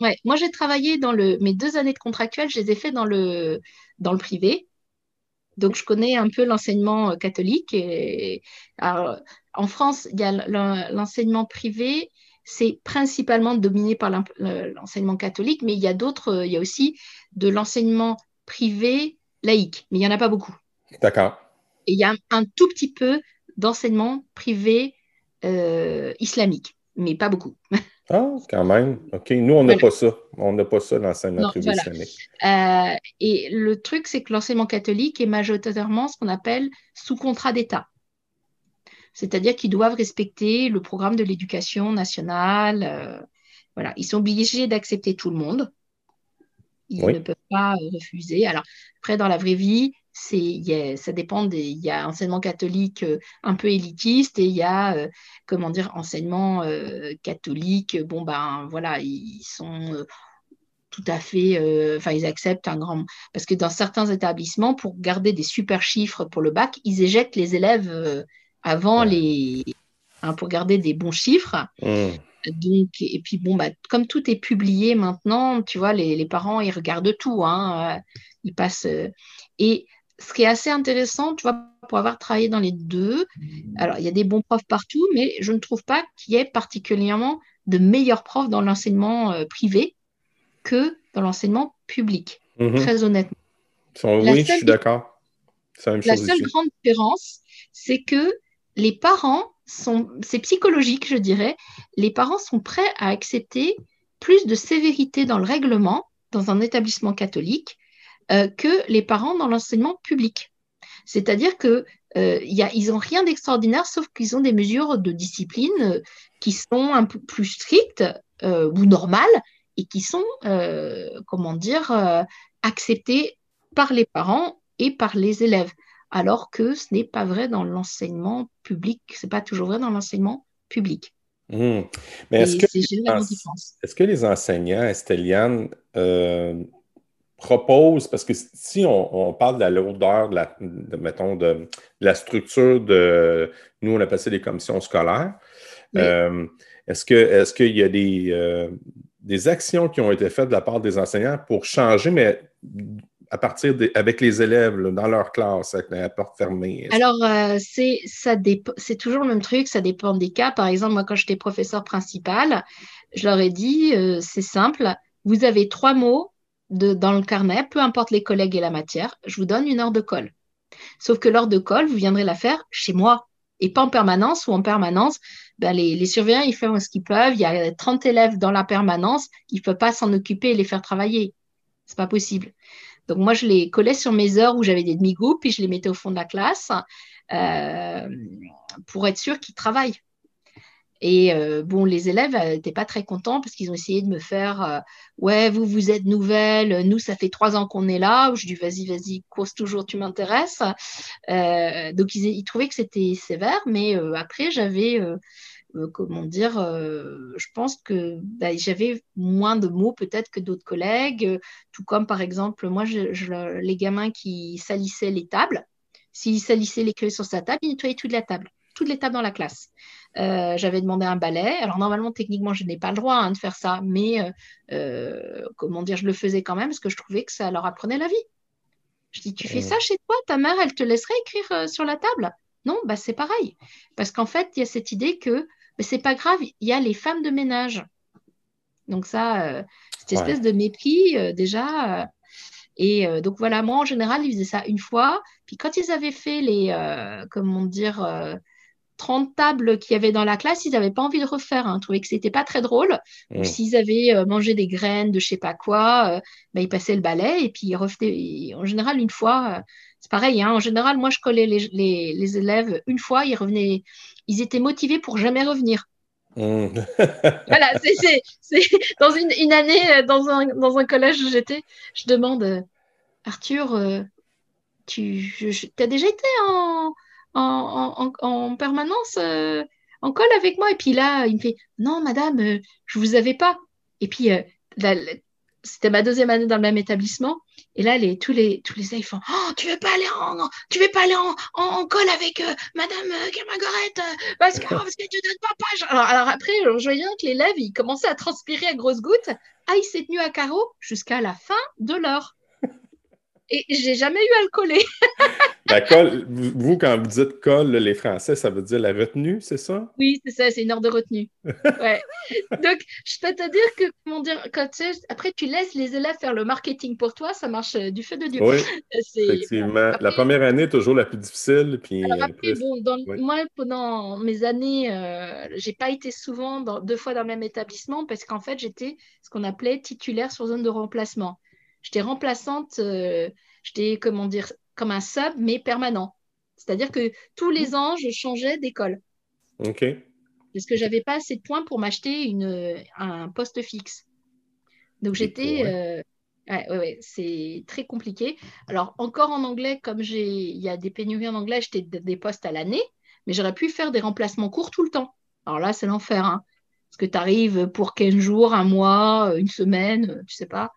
Ouais, moi j'ai travaillé dans le. Mes deux années de contractuel, je les ai fait dans le, dans le privé. Donc je connais un peu l'enseignement euh, catholique. Et, en France, il y a l'enseignement privé, c'est principalement dominé par l'enseignement catholique, mais il y a d'autres, euh, il y a aussi de l'enseignement privé laïque, mais il n'y en a pas beaucoup. D'accord. Et il y a un, tout petit peu d'enseignement privé euh, islamique, mais pas beaucoup. Ah, quand même. OK. Nous, on n'a pas ça. On n'a pas ça l'enseignement privé euh, et le truc, c'est que l'enseignement catholique est majoritairement ce qu'on appelle sous contrat d'État. C'est-à-dire qu'ils doivent respecter le programme de l'éducation nationale. Euh, voilà. Ils sont obligés d'accepter tout le monde. Ils ne peuvent pas refuser. Alors, après, dans la vraie vie, c'est ça dépend des il y a enseignement catholique euh, un peu élitiste et il y a euh, comment dire enseignement euh, catholique bon ben voilà ils sont tout à fait enfin ils acceptent un grand parce que dans certains établissements pour garder des super chiffres pour le bac ils éjectent les élèves avant les hein, pour garder des bons chiffres mmh. Donc, et puis bon, bah, comme tout est publié maintenant, tu vois, les, les parents, ils regardent tout. Hein, ils passent. et ce qui est assez intéressant, tu vois, pour avoir travaillé dans les deux, alors il y a des bons profs partout, mais je ne trouve pas qu'il y ait particulièrement de meilleurs profs dans l'enseignement euh, privé que dans l'enseignement public, mhm. très honnêtement. oui, je suis d'accord. La seule grande différence, c'est que les parents sont, c'est psychologique, je dirais, les parents sont prêts à accepter plus de sévérité dans le règlement dans un établissement catholique euh, que les parents dans l'enseignement public. C'est-à-dire qu'ils euh, n'ont rien d'extraordinaire, sauf qu'ils ont des mesures de discipline euh, qui sont un peu plus strictes ou normales et qui sont, comment dire, acceptées par les parents et par les élèves. Alors que ce n'est pas vrai dans l'enseignement public, ce n'est pas toujours vrai dans l'enseignement public. Mmh. Mais est-ce que, est que, les enseignants, Esteliane, propose, parce que si on, parle de la lourdeur, de la, mettons, de, la structure de, nous, on appelle ça des commissions scolaires, euh, est-ce qu'il est y a des, euh, des actions qui ont été faites de la part des enseignants pour changer, mais à partir avec les élèves dans leur classe, avec la porte fermée? Alors, euh, c'est toujours le même truc, ça dépend des cas. Par exemple, moi, quand j'étais professeur principal, je leur ai dit, c'est simple, vous avez trois mots dans le carnet, peu importe les collègues et la matière, je vous donne une heure de colle. Sauf que l'heure de colle, vous viendrez la faire chez moi et pas en permanence ou en permanence. Ben les, surveillants, ils font ce qu'ils peuvent. Il y a 30 élèves dans la permanence, ils ne peuvent pas s'en occuper et les faire travailler. C'est pas possible. Donc moi, je les collais sur mes heures où j'avais des demi-groupes, puis je les mettais au fond de la classe euh, pour être sûr qu'ils travaillent. Et euh, bon, les élèves n'étaient pas très contents parce qu'ils ont essayé de me faire euh, Ouais, vous, vous êtes nouvelle, nous, ça fait trois ans qu'on est là. Je dis Vas-y, vas-y, cause toujours, tu m'intéresses. donc, ils, trouvaient que c'était sévère, mais après, j'avais comment dire, je pense que bah, j'avais moins de mots peut-être que d'autres collègues, tout comme par exemple, moi, les gamins qui salissaient les tables, s'ils salissaient les crayons sur sa table, ils nettoyaient toute la table, toutes les tables dans la classe. Euh, j'avais demandé un balai. Alors normalement, techniquement, je n'ai pas le droit hein, de faire ça, mais euh, euh, comment dire, je le faisais quand même parce que je trouvais que ça leur apprenait la vie. Je dis, tu fais ça chez toi, ta mère, elle te laisserait écrire sur la table? Non, bah c'est pareil, parce qu'en fait, il y a cette idée que mais c'est pas grave, il y a les femmes de ménage. Donc ça, cette espèce de mépris déjà. et donc voilà, moi en général, ils faisaient ça une fois. Puis quand ils avaient fait les, comment dire, 30 tables qu'il y avait dans la classe, ils n'avaient pas envie de refaire. Hein, ils trouvaient que c'était pas très drôle. Ou s'ils avaient euh, mangé des graines de je sais pas quoi, euh, ben, ils passaient le balai et puis ils revenaient. En général, une fois, euh, c'est pareil. Hein, en général, moi, je collais les, élèves une fois, ils revenaient. Ils étaient motivés pour jamais revenir. Mmh. voilà, c'est dans une, année, dans un, dans un collège où j'étais, je demande, Arthur, tu as déjà été en en, permanence euh, en colle avec moi? Et puis là, il me fait Non, madame, euh, je vous avais pas. Et puis, euh, c'était ma deuxième année dans le même établissement. Et là, les, tous, les, tous les élèves font Oh, tu veux pas aller en, tu veux pas aller en, en, colle avec madame Margaret parce que, parce que tu donnes pas page. Alors, alors après, je voyais que l'élève, il commençait à transpirer à grosses gouttes. Ah, il s'est tenu à carreau jusqu'à la fin de l'heure et j'ai jamais eu à le coller. la colle, vous, quand vous dites colle, les Français, ça veut dire la retenue, c'est ça? Oui, c'est ça, c'est une heure de retenue. ouais. Donc, je peux te dire que, comment dire, quand tu après, tu laisses les élèves faire le marketing pour toi, ça marche euh, du feu de Dieu. Oui, effectivement. la première année est toujours la plus difficile. Puis alors après, bon, moi, pendant mes années, euh, j'ai pas été souvent deux fois dans le même établissement parce qu'en fait, j'étais ce qu'on appelait titulaire sur zone de remplacement. J'étais remplaçante, euh, j'étais, comment dire, comme un sub, mais permanent. C'est-à-dire que tous les ans, je changeais d'école. OK. Parce que j'avais pas assez de points pour m'acheter une, un poste fixe. Donc j'étais. Euh, ouais, ouais, c'est très compliqué. Alors, encore en anglais, comme j'ai, il y a des pénuries en anglais, j'étais des postes à l'année, mais j'aurais pu faire des remplacements courts tout le temps. Alors là, c'est l'enfer. Hein. Parce que tu arrives pour 15 jours, un mois, une semaine, tu sais pas.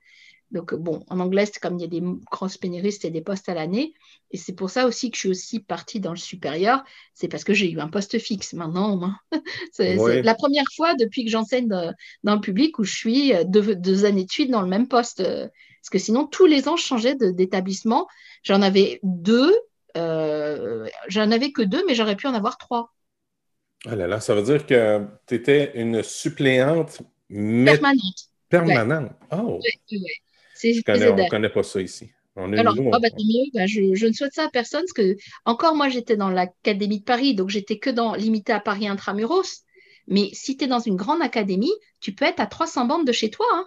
Donc, bon, en anglais, c'est comme il y a des grosses pénuries, et des postes à l'année. Et c'est pour ça aussi que je suis aussi partie dans le supérieur. C'est parce que j'ai eu un poste fixe maintenant. c'est la première fois depuis que j'enseigne dans, le public où je suis euh, deux, années de suite dans le même poste. Parce que sinon, tous les ans, je changeais d'établissement. J'en avais deux. Euh, j'en avais que deux, mais j'aurais pu en avoir trois. Ah là là, ça veut dire que tu étais une suppléante permanente. Permanente. Oh. On ne connaît pas ça ici. Alors, ah, bah, mieux, bah, je, ne souhaite ça à personne parce que, encore moi, j'étais dans l'Académie de Paris, donc j'étais que dans limité à Paris intramuros. Mais si tu es dans une grande académie, tu peux être à 300 bandes de chez toi. Hein.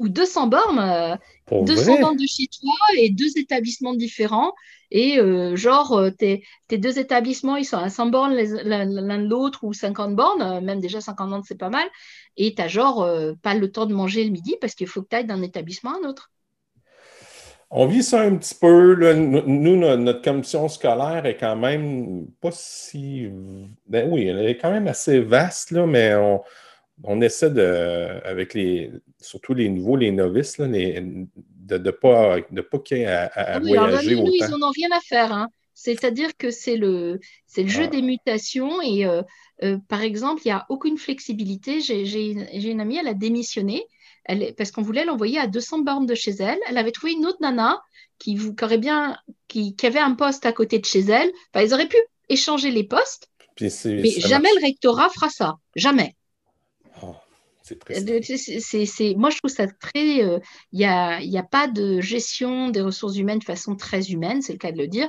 ou, 200 bornes, 200 bornes de chez toi et deux établissements différents. Et euh, genre, euh, tes, deux établissements, ils sont à 100 bornes l'un de l'autre ou 50 bornes, euh, même déjà 50 bornes, c'est pas mal. Et tu n'as genre pas le temps de manger le midi parce qu'il faut que tu ailles d'un établissement à un autre. On vit ça un petit peu. Nous, notre commission scolaire est quand même pas si. Ben oui, elle est quand même assez vaste, là, mais on, on essaie de, avec les, surtout les nouveaux, les novices, de ne pas, de pas qu'il y ait à, voyager nous, ils n'en ont rien à faire. Hein. C'est-à-dire que c'est le, le jeu ah. des mutations et euh, euh, par exemple, il n'y a aucune flexibilité. J'ai une, une, amie, elle a démissionné elle, parce qu'on voulait l'envoyer à 200 bornes de chez elle. Elle avait trouvé une autre nana qui, qui, aurait bien, qui, qui, avait un poste à côté de chez elle. Enfin, ils auraient pu échanger les postes, mais jamais le rectorat fera ça. Jamais. C'est moi, je trouve ça très. Euh, il n'y a, a, pas de gestion des ressources humaines de façon très humaine, c'est le cas de le dire.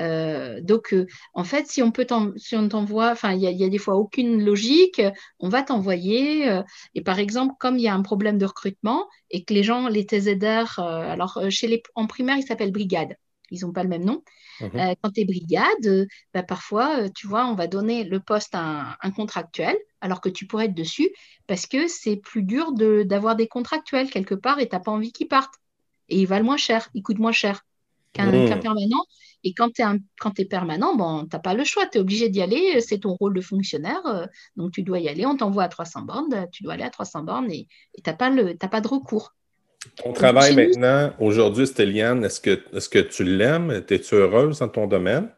Donc, en fait, si on peut si on t'envoie, enfin, il y, a des fois aucune logique, on va t'envoyer. et par exemple, comme il y a un problème de recrutement et que les gens, les TZR, alors chez les, en primaire, ils s'appellent brigade ils n'ont pas le même nom. Mhm. Euh, quand tu es brigade, euh, bah, parfois, euh, tu vois, on va donner le poste à un, contractuel, alors que tu pourrais être dessus, parce que c'est plus dur d'avoir des contractuels quelque part et tu n'as pas envie qu'ils partent. Et ils valent moins cher, ils coûtent moins cher qu'un mhm. permanent. Et quand tu es, es, permanent, bon, tu n'as pas le choix, tu es obligé d'y aller, c'est ton rôle de fonctionnaire, donc tu dois y aller, on t'envoie à 300 bornes, tu dois aller à 300 bornes et tu n'as pas, pas de recours. Ton travail maintenant, aujourd'hui, Stéliane, est-ce que, est que tu l'aimes? Es-tu heureuse dans ton domaine?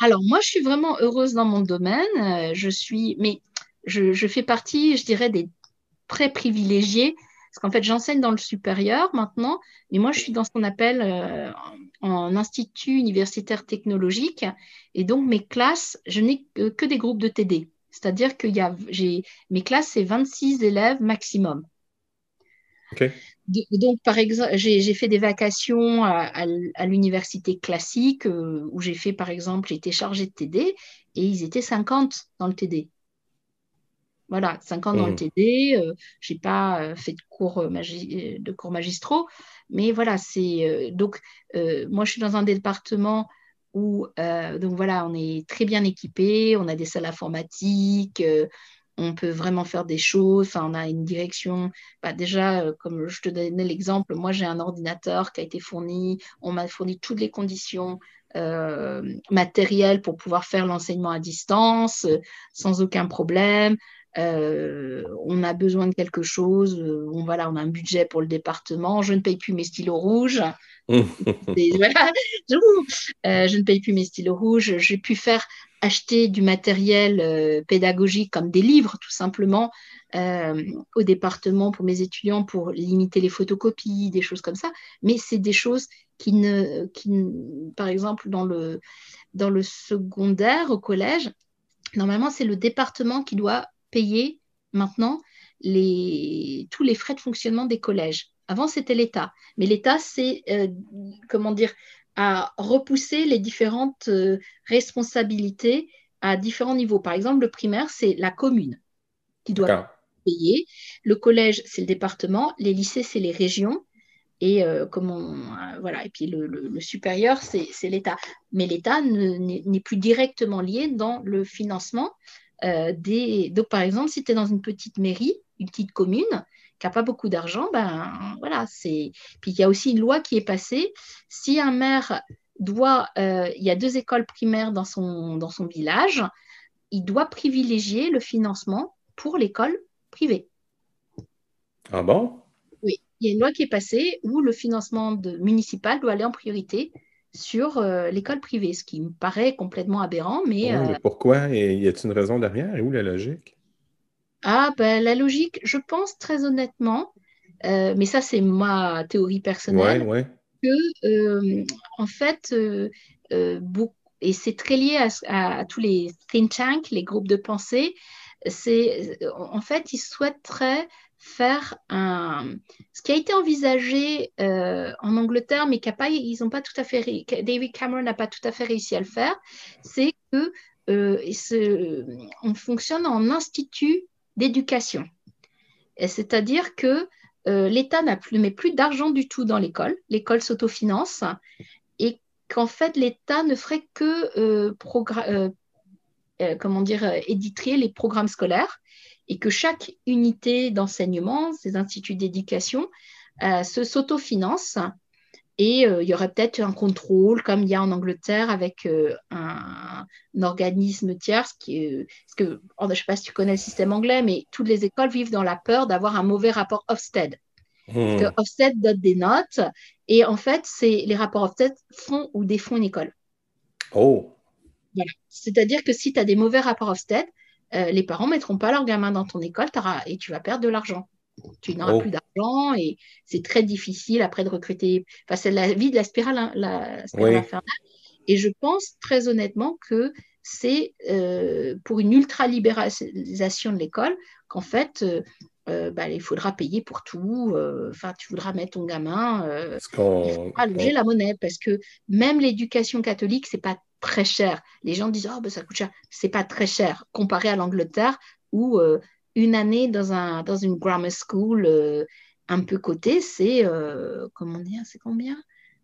Alors, moi, je suis vraiment heureuse dans mon domaine. Euh, je suis, mais je, fais partie, je dirais, des très privilégiés. Parce qu'en fait, j'enseigne dans le supérieur maintenant, mais moi, je suis dans ce qu'on appelle euh, en institut universitaire technologique. Et donc, mes classes, je n'ai que, des groupes de TD. C'est-à-dire que y a, mes classes, c'est 26 élèves maximum. Donc, par exemple, j'ai fait des vacations à, l'université classique euh, où j'ai fait, par exemple, j'ai été chargée de TD et ils étaient 50 dans le TD. Voilà, 50 dans le mmh. TD. Euh, je n'ai pas euh, fait de cours, de cours magistraux, mais voilà, c'est. donc, moi, je suis dans un département où, donc voilà, on est très bien équipé, on a des salles informatiques on peut vraiment faire des choses. Enfin, on a une direction. Bah, déjà, euh, comme je te donnais l'exemple, moi j'ai un ordinateur qui a été fourni. On m'a fourni toutes les conditions euh, matérielles pour pouvoir faire l'enseignement à distance euh, sans aucun problème. On a besoin de quelque chose. on, voilà, on a un budget pour le département. Je ne paye plus mes stylos rouges. je ne paye plus mes stylos rouges. J'ai pu faire acheter du matériel euh, pédagogique comme des livres tout simplement euh, au département pour mes étudiants pour limiter les photocopies, des choses comme ça. Mais c'est des choses qui ne, qui, par exemple, dans le, dans le secondaire, au collège, normalement, c'est le département qui doit payer maintenant les, tous les frais de fonctionnement des collèges. Avant, c'était l'État. Mais l'État, c'est, euh, comment dire, à repousser les différentes euh, responsabilités à différents niveaux. Par exemple, le primaire, c'est la commune qui doit payer. Le collège, c'est le département. Les lycées, c'est les régions. Et, euh, euh, voilà. et puis le, supérieur, c'est l'État. Mais l'État n'est plus directement lié dans le financement des. Donc, par exemple, si tu es dans une petite mairie, une petite commune, qui n'a pas beaucoup d'argent, ben voilà, c'est. Puis il y a aussi une loi qui est passée. Si un maire doit, euh, il y a deux écoles primaires dans son, dans son village, il doit privilégier le financement pour l'école privée. Ah bon? Oui, il y a une loi qui est passée où le financement de, municipal doit aller en priorité sur euh, l'école privée, ce qui me paraît complètement aberrant. Mais, mais euh, pourquoi? Y a-t-il une raison derrière? Et où la logique? Ah, ben, la logique, je pense très honnêtement, euh, mais ça, c'est ma théorie personnelle, que, euh, en fait, euh, et c'est très lié à, tous les think tanks, les groupes de pensée, c'est, en fait, ils souhaiteraient faire un. Ce qui a été envisagé en Angleterre, mais pas, ils n'ont pas tout à fait. David Cameron n'a pas tout à fait réussi à le faire, c'est que on fonctionne en institut d'éducation. C'est-à-dire que euh, l'État n'a plus, met plus d'argent du tout dans l'école, l'école s'autofinance, et qu'en fait l'État ne ferait que euh, euh, comment dire, éditer les programmes scolaires, et que chaque unité d'enseignement, ces instituts d'éducation, se s'autofinance et euh, il y aurait peut-être un contrôle, comme il y a en Angleterre, avec euh, un, organisme tiers. Qui est, parce que, oh, je ne sais pas si tu connais le système anglais, mais toutes les écoles vivent dans la peur d'avoir un mauvais rapport Ofsted. Parce que hmm. Ofsted donne des notes, et en fait, c'est les rapports Ofsted font ou défont une école. Oh. C'est-à-dire que si tu as des mauvais rapports Ofsted, euh, les parents ne mettront pas leur gamin dans ton école et tu vas perdre de l'argent tu n'auras oh. plus d'argent et c'est très difficile après de recruter. Enfin, c'est la vie de la spirale, hein, la spirale infernale. Et je pense très honnêtement que c'est euh, pour une ultra-libéralisation de l'école qu'en fait, euh, euh, bah, il faudra payer pour tout. Enfin, tu voudras mettre ton gamin. il faudra allonger la monnaie parce que même l'éducation catholique, c'est pas très cher. Les gens disent, oh, ben, ça coûte cher. C'est pas très cher comparé à l'Angleterre où euh, une année dans, un, dans une grammar school euh, un peu cotée, c'est, euh, comment dire, c'est combien?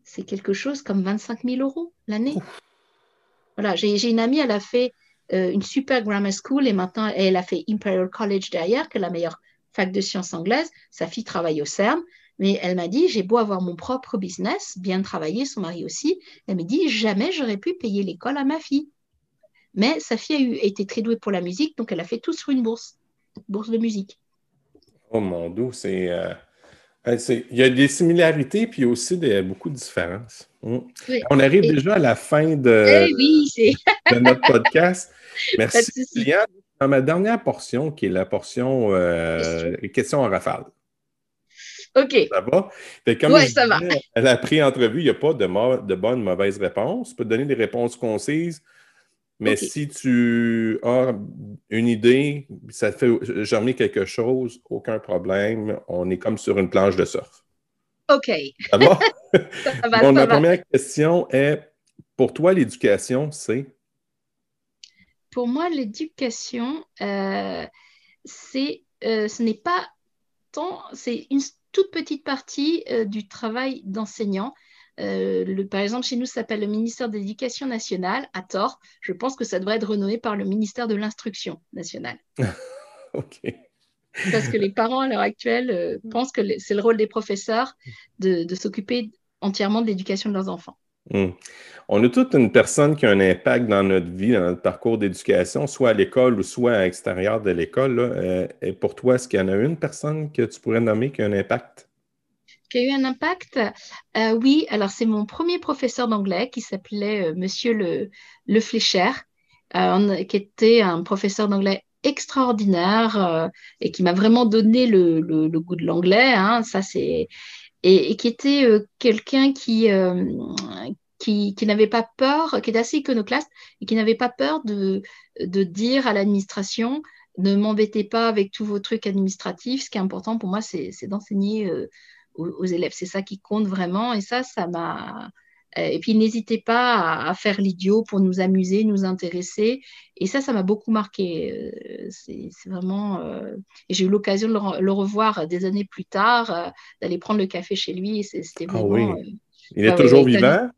C'est quelque chose comme 25 000 euros l'année. Voilà, j'ai une amie, elle a fait une super grammar school et maintenant elle a fait Imperial College derrière, qui est la meilleure fac de sciences anglaises. Sa fille travaille au CERN. Mais elle m'a dit, j'ai beau avoir mon propre business, bien travailler, son mari aussi. Elle m'a dit, jamais j'aurais pu payer l'école à ma fille. Mais sa fille a eu, été très douée pour la musique, donc elle a fait tout sur une bourse, bourse de musique. Oh mon dieu, c'est... Euh, il y a des similarités, puis aussi des, beaucoup de différences. Hmm. On arrive déjà à la fin de, eh de notre podcast. Merci. Dans ma dernière portion, qui est la portion euh, questions en rafale. OK. Ça va? Oui, ça va. Elle a pris entrevue, il n'y a pas de, de bonnes, mauvaises réponses. Tu peux donner des réponses concises, mais si tu as une idée, ça te fait germer quelque chose, aucun problème. On est comme sur une planche de surf. OK. Ça va? ça va ma première question est pour toi, l'éducation, c'est? Pour moi, l'éducation, euh, c'est, euh, ce n'est pas tant, c'est une toute petite partie euh, du travail d'enseignant. Euh, par exemple, chez nous, ça s'appelle le ministère de l'Éducation nationale, à tort. Je pense que ça devrait être renommé par le ministère de l'Instruction nationale. OK. Parce que les parents, à l'heure actuelle, euh, pensent que c'est le rôle des professeurs de s'occuper entièrement de l'éducation de leurs enfants. Hmm. On a toute une personne qui a un impact dans notre vie, dans notre parcours d'éducation, soit à l'école ou soit à l'extérieur de l'école. Euh, et pour toi, est-ce qu'il y en a une personne que tu pourrais nommer qui a un impact? Qui a eu un impact? Euh, oui, alors c'est mon premier professeur d'anglais qui s'appelait euh, Monsieur Le, le qui était un professeur d'anglais extraordinaire et qui m'a vraiment donné le, goût de l'anglais. Hein. Ça, c'est et, qui était euh, quelqu'un qui, euh, qui, n'avait pas peur, qui était assez iconoclaste et qui n'avait pas peur de, de dire à l'administration ne m'embêtez pas avec tous vos trucs administratifs. Ce qui est important pour moi, c'est d'enseigner euh, aux, élèves. C'est ça qui compte vraiment. Et ça, ça m'a. Et puis, n'hésitez pas à, faire l'idiot pour nous amuser, nous intéresser. Et ça, ça m'a beaucoup marqué. C'est vraiment. Et j'ai eu l'occasion de le, revoir des années plus tard, d'aller prendre le café chez lui. C'était ah vraiment. oui. Il est toujours vivant?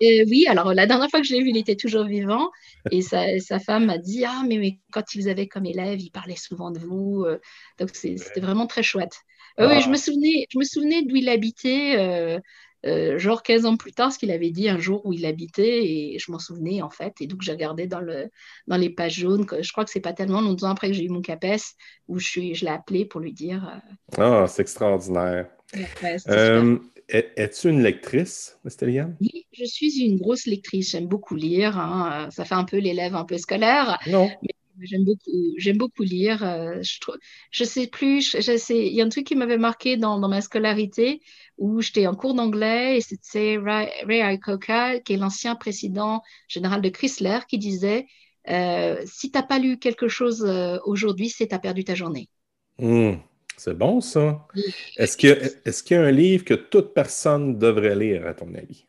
oui, alors la dernière fois que je l'ai vu, il était toujours vivant. Et sa, sa femme m'a dit Ah, mais, mais, quand il vous avait comme élève, il parlait souvent de vous. Donc, c'était vraiment très chouette. Oui, je ah. me souvenais, je me souvenais d'où il habitait. Euh, genre 15 ans plus tard, ce qu'il avait dit un jour où il habitait, et je m'en souvenais en fait. Et donc j'ai regardé dans, le, dans les pages jaunes, je crois que c'est pas tellement longtemps après que j'ai eu mon CAPES, où je, suis, je l'ai appelé pour lui dire. Euh, ah, c'est extraordinaire. Euh, es-tu une lectrice, Stéliane? Oui, je suis une grosse lectrice. J'aime beaucoup lire. Hein. Ça fait un peu l'élève un peu scolaire. Non. J'aime beaucoup, j'aime beaucoup lire. Euh, je, je sais plus, je, sais, il y a un truc qui m'avait marqué dans, dans, ma scolarité où j'étais en cours d'anglais et c'était Ray, Ray Iacocca, qui est l'ancien président général de Chrysler, qui disait euh, si tu n'as pas lu quelque chose euh, aujourd'hui, c'est tu as perdu ta journée. Hmm, c'est bon ça. Est-ce qu'il y, y, a un livre que toute personne devrait lire, à ton avis?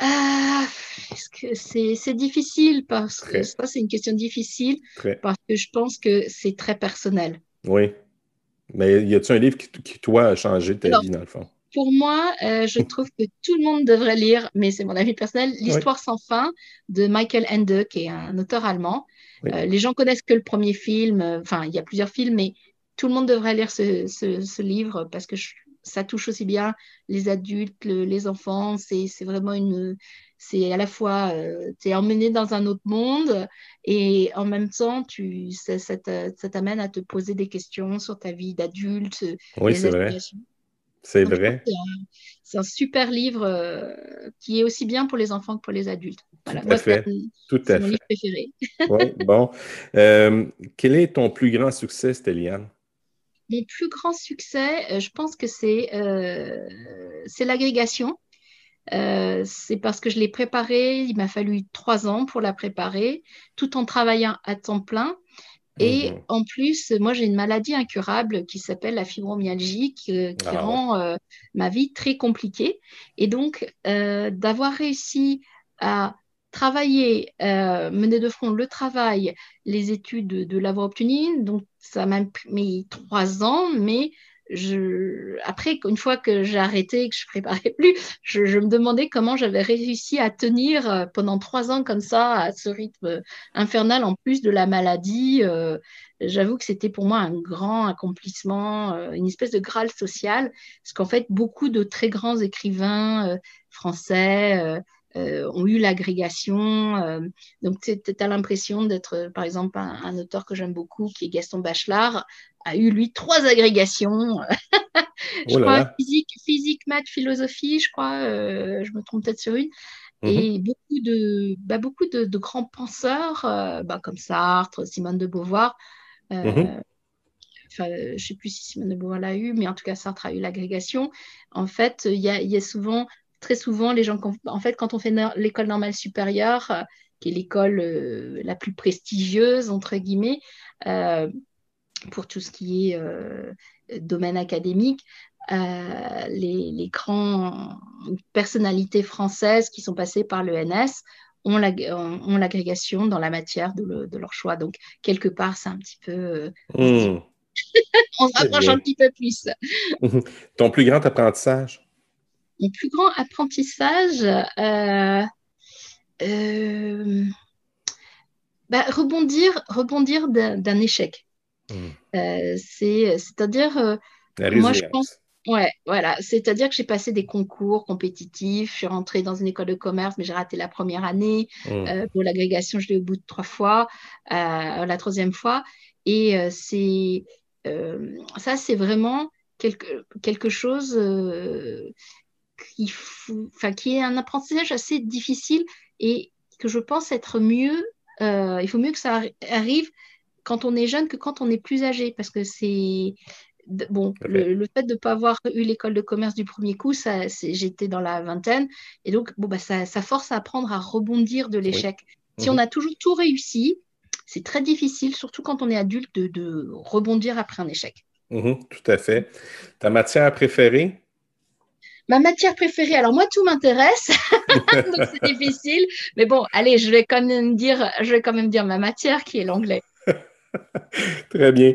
Ah, c'est difficile parce que ça, c'est une question difficile parce que je pense que c'est très personnel. Oui. Mais y a-t-il un livre qui, toi, a changé ta vie, dans le fond? Pour moi, euh, je trouve que tout le monde devrait lire, mais c'est mon avis personnel, L'Histoire sans fin de Michael Ende, qui est un auteur allemand. Euh, les gens connaissent que le premier film, euh, enfin, il y a plusieurs films, mais tout le monde devrait lire ce, ce livre parce que je, ça touche aussi bien les adultes, les enfants. C'est vraiment une. C'est à la fois, euh, tu es emmené dans un autre monde et en même temps, tu, ça, ça t'amène à te poser des questions sur ta vie d'adulte. Oui, c'est vrai. C'est vrai. C'est un, super livre euh, qui est aussi bien pour les enfants que pour les adultes. Voilà. Tout à fait. Tout à mon livre préféré. oui, bon. Euh, quel est ton plus grand succès, Stéliane? Mon plus grand succès, euh, je pense que c'est euh, l'agrégation. Euh, c'est parce que je l'ai préparée, il m'a fallu trois ans pour la préparer, tout en travaillant à temps plein. Et mhm. en plus, moi, j'ai une maladie incurable qui s'appelle la fibromyalgie, qui, ah rend ma vie très compliquée. Et donc, d'avoir réussi à travailler, euh, mener de front le travail, les études de, l'avoir obtenu. Donc, ça m'a mis trois ans, mais après, une fois que j'ai arrêté et que je préparais plus, je, me demandais comment j'avais réussi à tenir euh, pendant trois ans comme ça, à ce rythme infernal, en plus de la maladie. Euh, j'avoue que c'était pour moi un grand accomplissement, une espèce de graal social, parce qu'en fait, beaucoup de très grands écrivains français, euh, ont eu l'agrégation. Euh, donc, tu as l'impression d'être, euh, par exemple, un, auteur que j'aime beaucoup, qui est Gaston Bachelard, a eu, lui, trois agrégations. je oh crois physique, physique, maths, philosophie, je crois, je me trompe peut-être sur une. Mhm. Et beaucoup de, bah, beaucoup de, grands penseurs, bah, comme Sartre, Simone de Beauvoir, mhm. Enfin, je ne sais plus si Simone de Beauvoir l'a eu, mais en tout cas, Sartre a eu l'agrégation. En fait, il y, y a, souvent très souvent, les gens, en fait, quand on fait l'école normale supérieure, euh, qui est l'école euh, la plus prestigieuse, entre guillemets, euh, pour tout ce qui est domaine académique, les, grandes personnalités françaises qui sont passées par l'ENS ont l'agrégation dans la matière de, leur choix. Donc, quelque part, c'est un petit peu... Hmm. on se rapproche un petit peu plus. Ton plus grand apprentissage? Mon plus grand apprentissage, euh, euh, bah, rebondir, rebondir d'un échec. Hmm. Euh, c'est-à-dire, moi je pense, ouais, voilà, c'est-à-dire que j'ai passé des concours compétitifs, je suis rentrée dans une école de commerce, mais j'ai raté la première année. Hmm. pour l'agrégation, je l'ai au bout de trois fois, la troisième fois, et c'est ça, c'est vraiment quelque, quelque chose qui, enfin, qui est un apprentissage assez difficile et que je pense être mieux, euh, il faut mieux que ça arrive quand on est jeune que quand on est plus âgé, parce que c'est bon, le, fait de ne pas avoir eu l'école de commerce du premier coup, ça, j'étais dans la vingtaine, et donc bon, bah, ça, ça force à apprendre à rebondir de l'échec. Si on mhm. a toujours tout réussi, c'est très difficile, surtout quand on est adulte, de, rebondir après un échec. Mhm, tout à fait. Ta matière préférée? Ma matière préférée, alors moi tout m'intéresse, donc c'est difficile. Mais bon, allez, je vais quand même dire, je vais quand même dire ma matière qui est l'anglais. Très bien.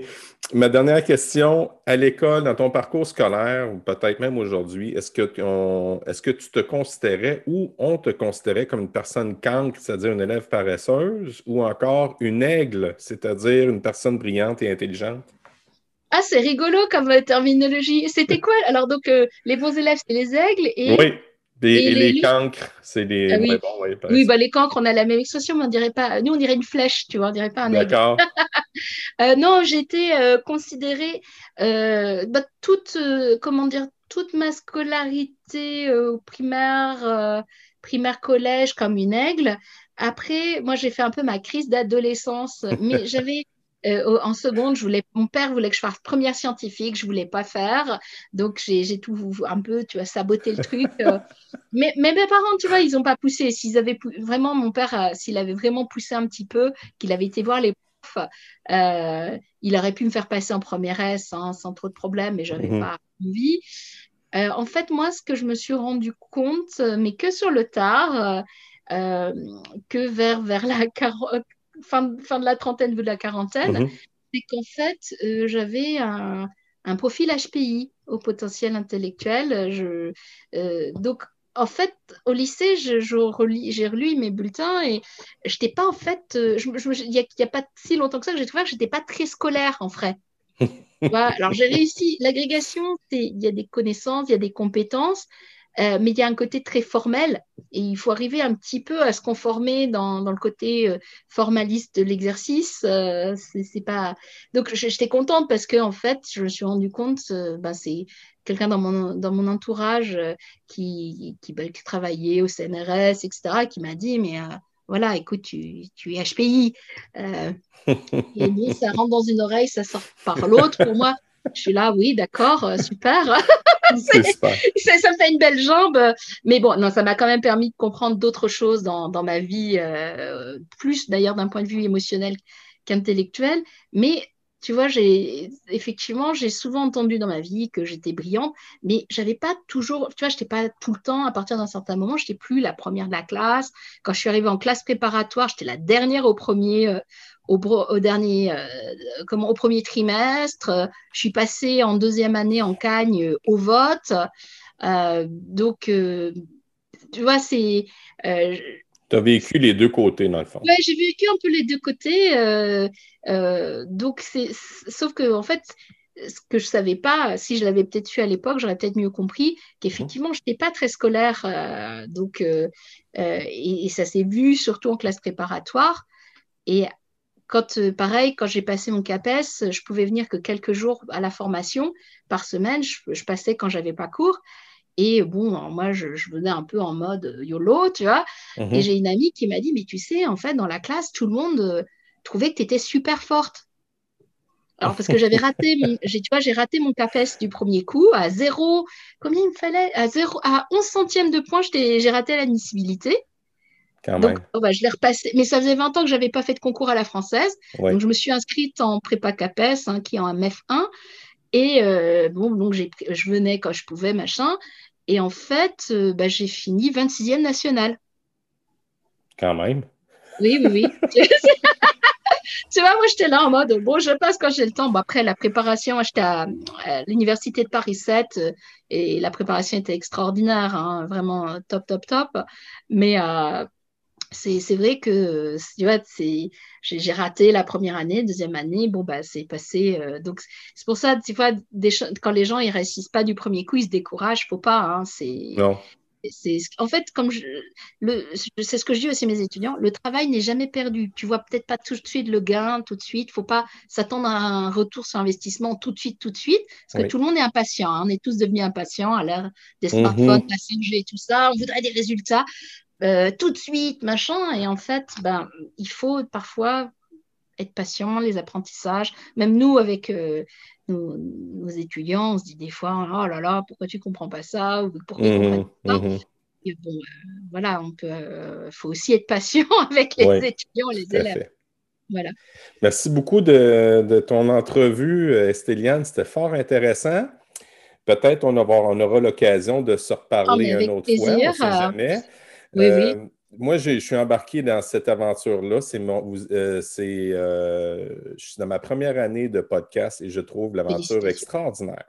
Ma dernière question, à l'école, dans ton parcours scolaire, ou peut-être même aujourd'hui, est-ce que, est que tu te considérais ou on te considérait comme une personne cancre, c'est-à-dire une élève paresseuse, ou encore une aigle, c'est-à-dire une personne brillante et intelligente? Ah, c'est rigolo comme euh, terminologie. C'était quoi? Alors, donc, euh, les bons élèves, c'est les aigles. Et... Oui, et, les, cancres, c'est les. Ah oui, bah, les cancres, on a la même expression, mais on dirait pas. Nous, on dirait une flèche, tu vois, on dirait pas un aigle. D'accord. euh, non, j'étais euh, considérée bah, toute, comment dire, toute ma scolarité au primaire, primaire collège comme une aigle. Après, moi, j'ai fait un peu ma crise d'adolescence, mais j'avais euh, en seconde, je voulais, mon père voulait que je fasse première scientifique, je voulais pas faire, donc j'ai tout un peu, tu vois, saboté le truc. Euh. mais, mes parents, tu vois, ils ont pas poussé. S'ils avaient vraiment, mon père, euh, s'il avait vraiment poussé un petit peu, qu'il avait été voir les profs, il aurait pu me faire passer en première S hein, sans trop de problèmes, mais j'avais n'avais mhm. pas envie. en fait, moi, ce que je me suis rendu compte, mais que sur le tard, que vers, vers la carotte fin, de la trentaine, de la quarantaine, mhm. c'est qu'en fait, euh, j'avais un, profil HPI au potentiel intellectuel. Je, euh, donc, en fait, au lycée, j'ai relu mes bulletins et je n'étais pas en fait. Euh, il n'y a, pas si longtemps que ça que j'ai trouvé que je n'étais pas très scolaire en vrai. Alors, j'ai réussi. L'agrégation, il y a des connaissances, il y a des compétences, euh, mais il y a un côté très formel et il faut arriver un petit peu à se conformer dans, dans le côté euh, formaliste de l'exercice. Euh, c'est pas donc j'étais contente parce que en fait je me suis rendu compte, ben, c'est quelqu'un dans mon, dans mon entourage qui, qui, qui, travaillait au CNRS, etc., qui m'a dit mais voilà, écoute, tu, tu es HPI. et ça rentre dans une oreille, ça sort par l'autre. Pour moi, je suis là, oui, d'accord, euh, super. ça, me fait une belle jambe. Mais bon, non, ça m'a quand même permis de comprendre d'autres choses dans, dans, ma vie, euh, plus d'ailleurs d'un point de vue émotionnel qu'intellectuel. Mais tu vois, j'ai effectivement, j'ai souvent entendu dans ma vie que j'étais brillante, mais j'avais pas toujours, tu vois, j'étais pas tout le temps. À partir d'un certain moment, j'étais plus la première de la classe. Quand je suis arrivée en classe préparatoire, j'étais la dernière au premier, euh, au, au, dernier, euh, comment, au premier trimestre. Je suis passée en deuxième année en Cagne au vote. donc, tu vois, c'est tu as vécu les deux côtés, dans le fond. Oui, j'ai vécu un peu les deux côtés. Euh, euh, donc, c'est, sauf que, en fait, ce que je ne savais pas, si je l'avais peut-être su à l'époque, j'aurais peut-être mieux compris qu'effectivement, je n'étais pas très scolaire. Euh, donc, et, ça s'est vu surtout en classe préparatoire. Et quand, pareil, quand j'ai passé mon CAPES, je pouvais venir que quelques jours à la formation par semaine. Je, je passais quand j'avais pas cours. Et bon, moi, je, venais un peu en mode euh, YOLO, tu vois. Et mhm. j'ai une amie qui m'a dit, mais tu sais, en fait, dans la classe, tout le monde euh, trouvait que tu étais super forte. Alors, parce que j'avais raté, mon, tu vois, j'ai raté mon CAPES du premier coup à zéro, combien il me fallait? À zéro, à 11 centièmes de point, j'ai raté l'admissibilité. Donc, oh, bah, je l'ai repassé. Mais ça faisait 20 ans que je n'avais pas fait de concours à la française. Donc, je me suis inscrite en prépa CAPES, hein, qui est en MEF1. Et euh, bon, donc je venais quand je pouvais, machin. Et en fait, euh, bah, j'ai fini 26e national. Quand même. Oui, oui, oui. tu vois, moi, j'étais là en mode, bon, je passe quand j'ai le temps. Bon, après, la préparation, j'étais à, l'université de Paris 7 euh, et la préparation était extraordinaire, hein, vraiment top, top, top. Mais euh, c'est vrai que tu vois, j'ai raté la première année, deuxième année, bon, bah, c'est passé. Euh, donc, c'est pour ça, tu vois, quand les gens ne réussissent pas du premier coup, ils se découragent, faut pas. Hein, c'est. En fait, comme c'est ce que je dis aussi à mes étudiants, le travail n'est jamais perdu. Tu vois peut-être pas tout de suite le gain, tout de suite. Faut pas s'attendre à un retour sur investissement tout de suite, tout de suite, parce que tout le monde est impatient. Hein. On est tous devenus impatients à l'ère des mmh smartphones, la 5G et tout ça. On voudrait des résultats. Euh, tout de suite, machin. Et en fait, ben, il faut parfois être patient, les apprentissages. Même nous, avec euh, nos, étudiants, on se dit des fois, oh là là, pourquoi tu comprends pas ça? ou pourquoi tu comprends pas ça? Et bon, euh, voilà, on peut, faut aussi être patient avec les étudiants, les élèves. Voilà. Merci beaucoup de, ton entrevue, Estéliane. C'était fort intéressant. Peut-être on aura, on aura l'occasion de se reparler oh, une autre fois, on ne sait jamais. Oui, oui. Euh, moi, je suis embarqué dans cette aventure-là. C'est mon, euh, c'est, euh, je suis dans ma première année de podcast et je trouve l'aventure extraordinaire.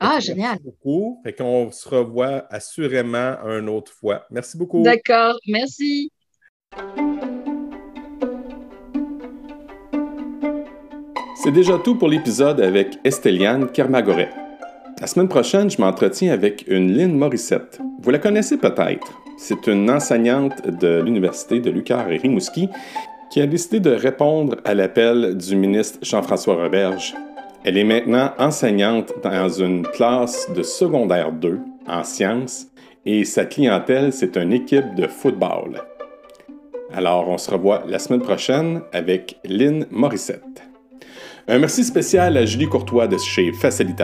Ah, génial. Merci beaucoup. Fait qu'on se revoit assurément une autre fois. Merci beaucoup. D'accord. Merci. C'est déjà tout pour l'épisode avec Esteliane Kermagoret. La semaine prochaine, je m'entretiens avec une Lynn Morissette. Vous la connaissez peut-être. C'est une enseignante de l'Université de Lucar et Rimouski qui a décidé de répondre à l'appel du ministre Jean-François Roberge. Elle est maintenant enseignante dans une classe de secondaire 2 en sciences et sa clientèle, c'est une équipe de football. Alors, on se revoit la semaine prochaine avec Lynn Morissette. Un merci spécial à Julie Courtois de chez Facilite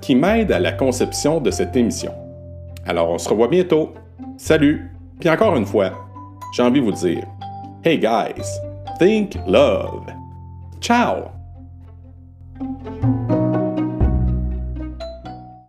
qui m'aide à la conception de cette émission. Alors, on se revoit bientôt. Salut! Puis encore une fois, j'ai envie de vous dire Hey guys, think love! Ciao!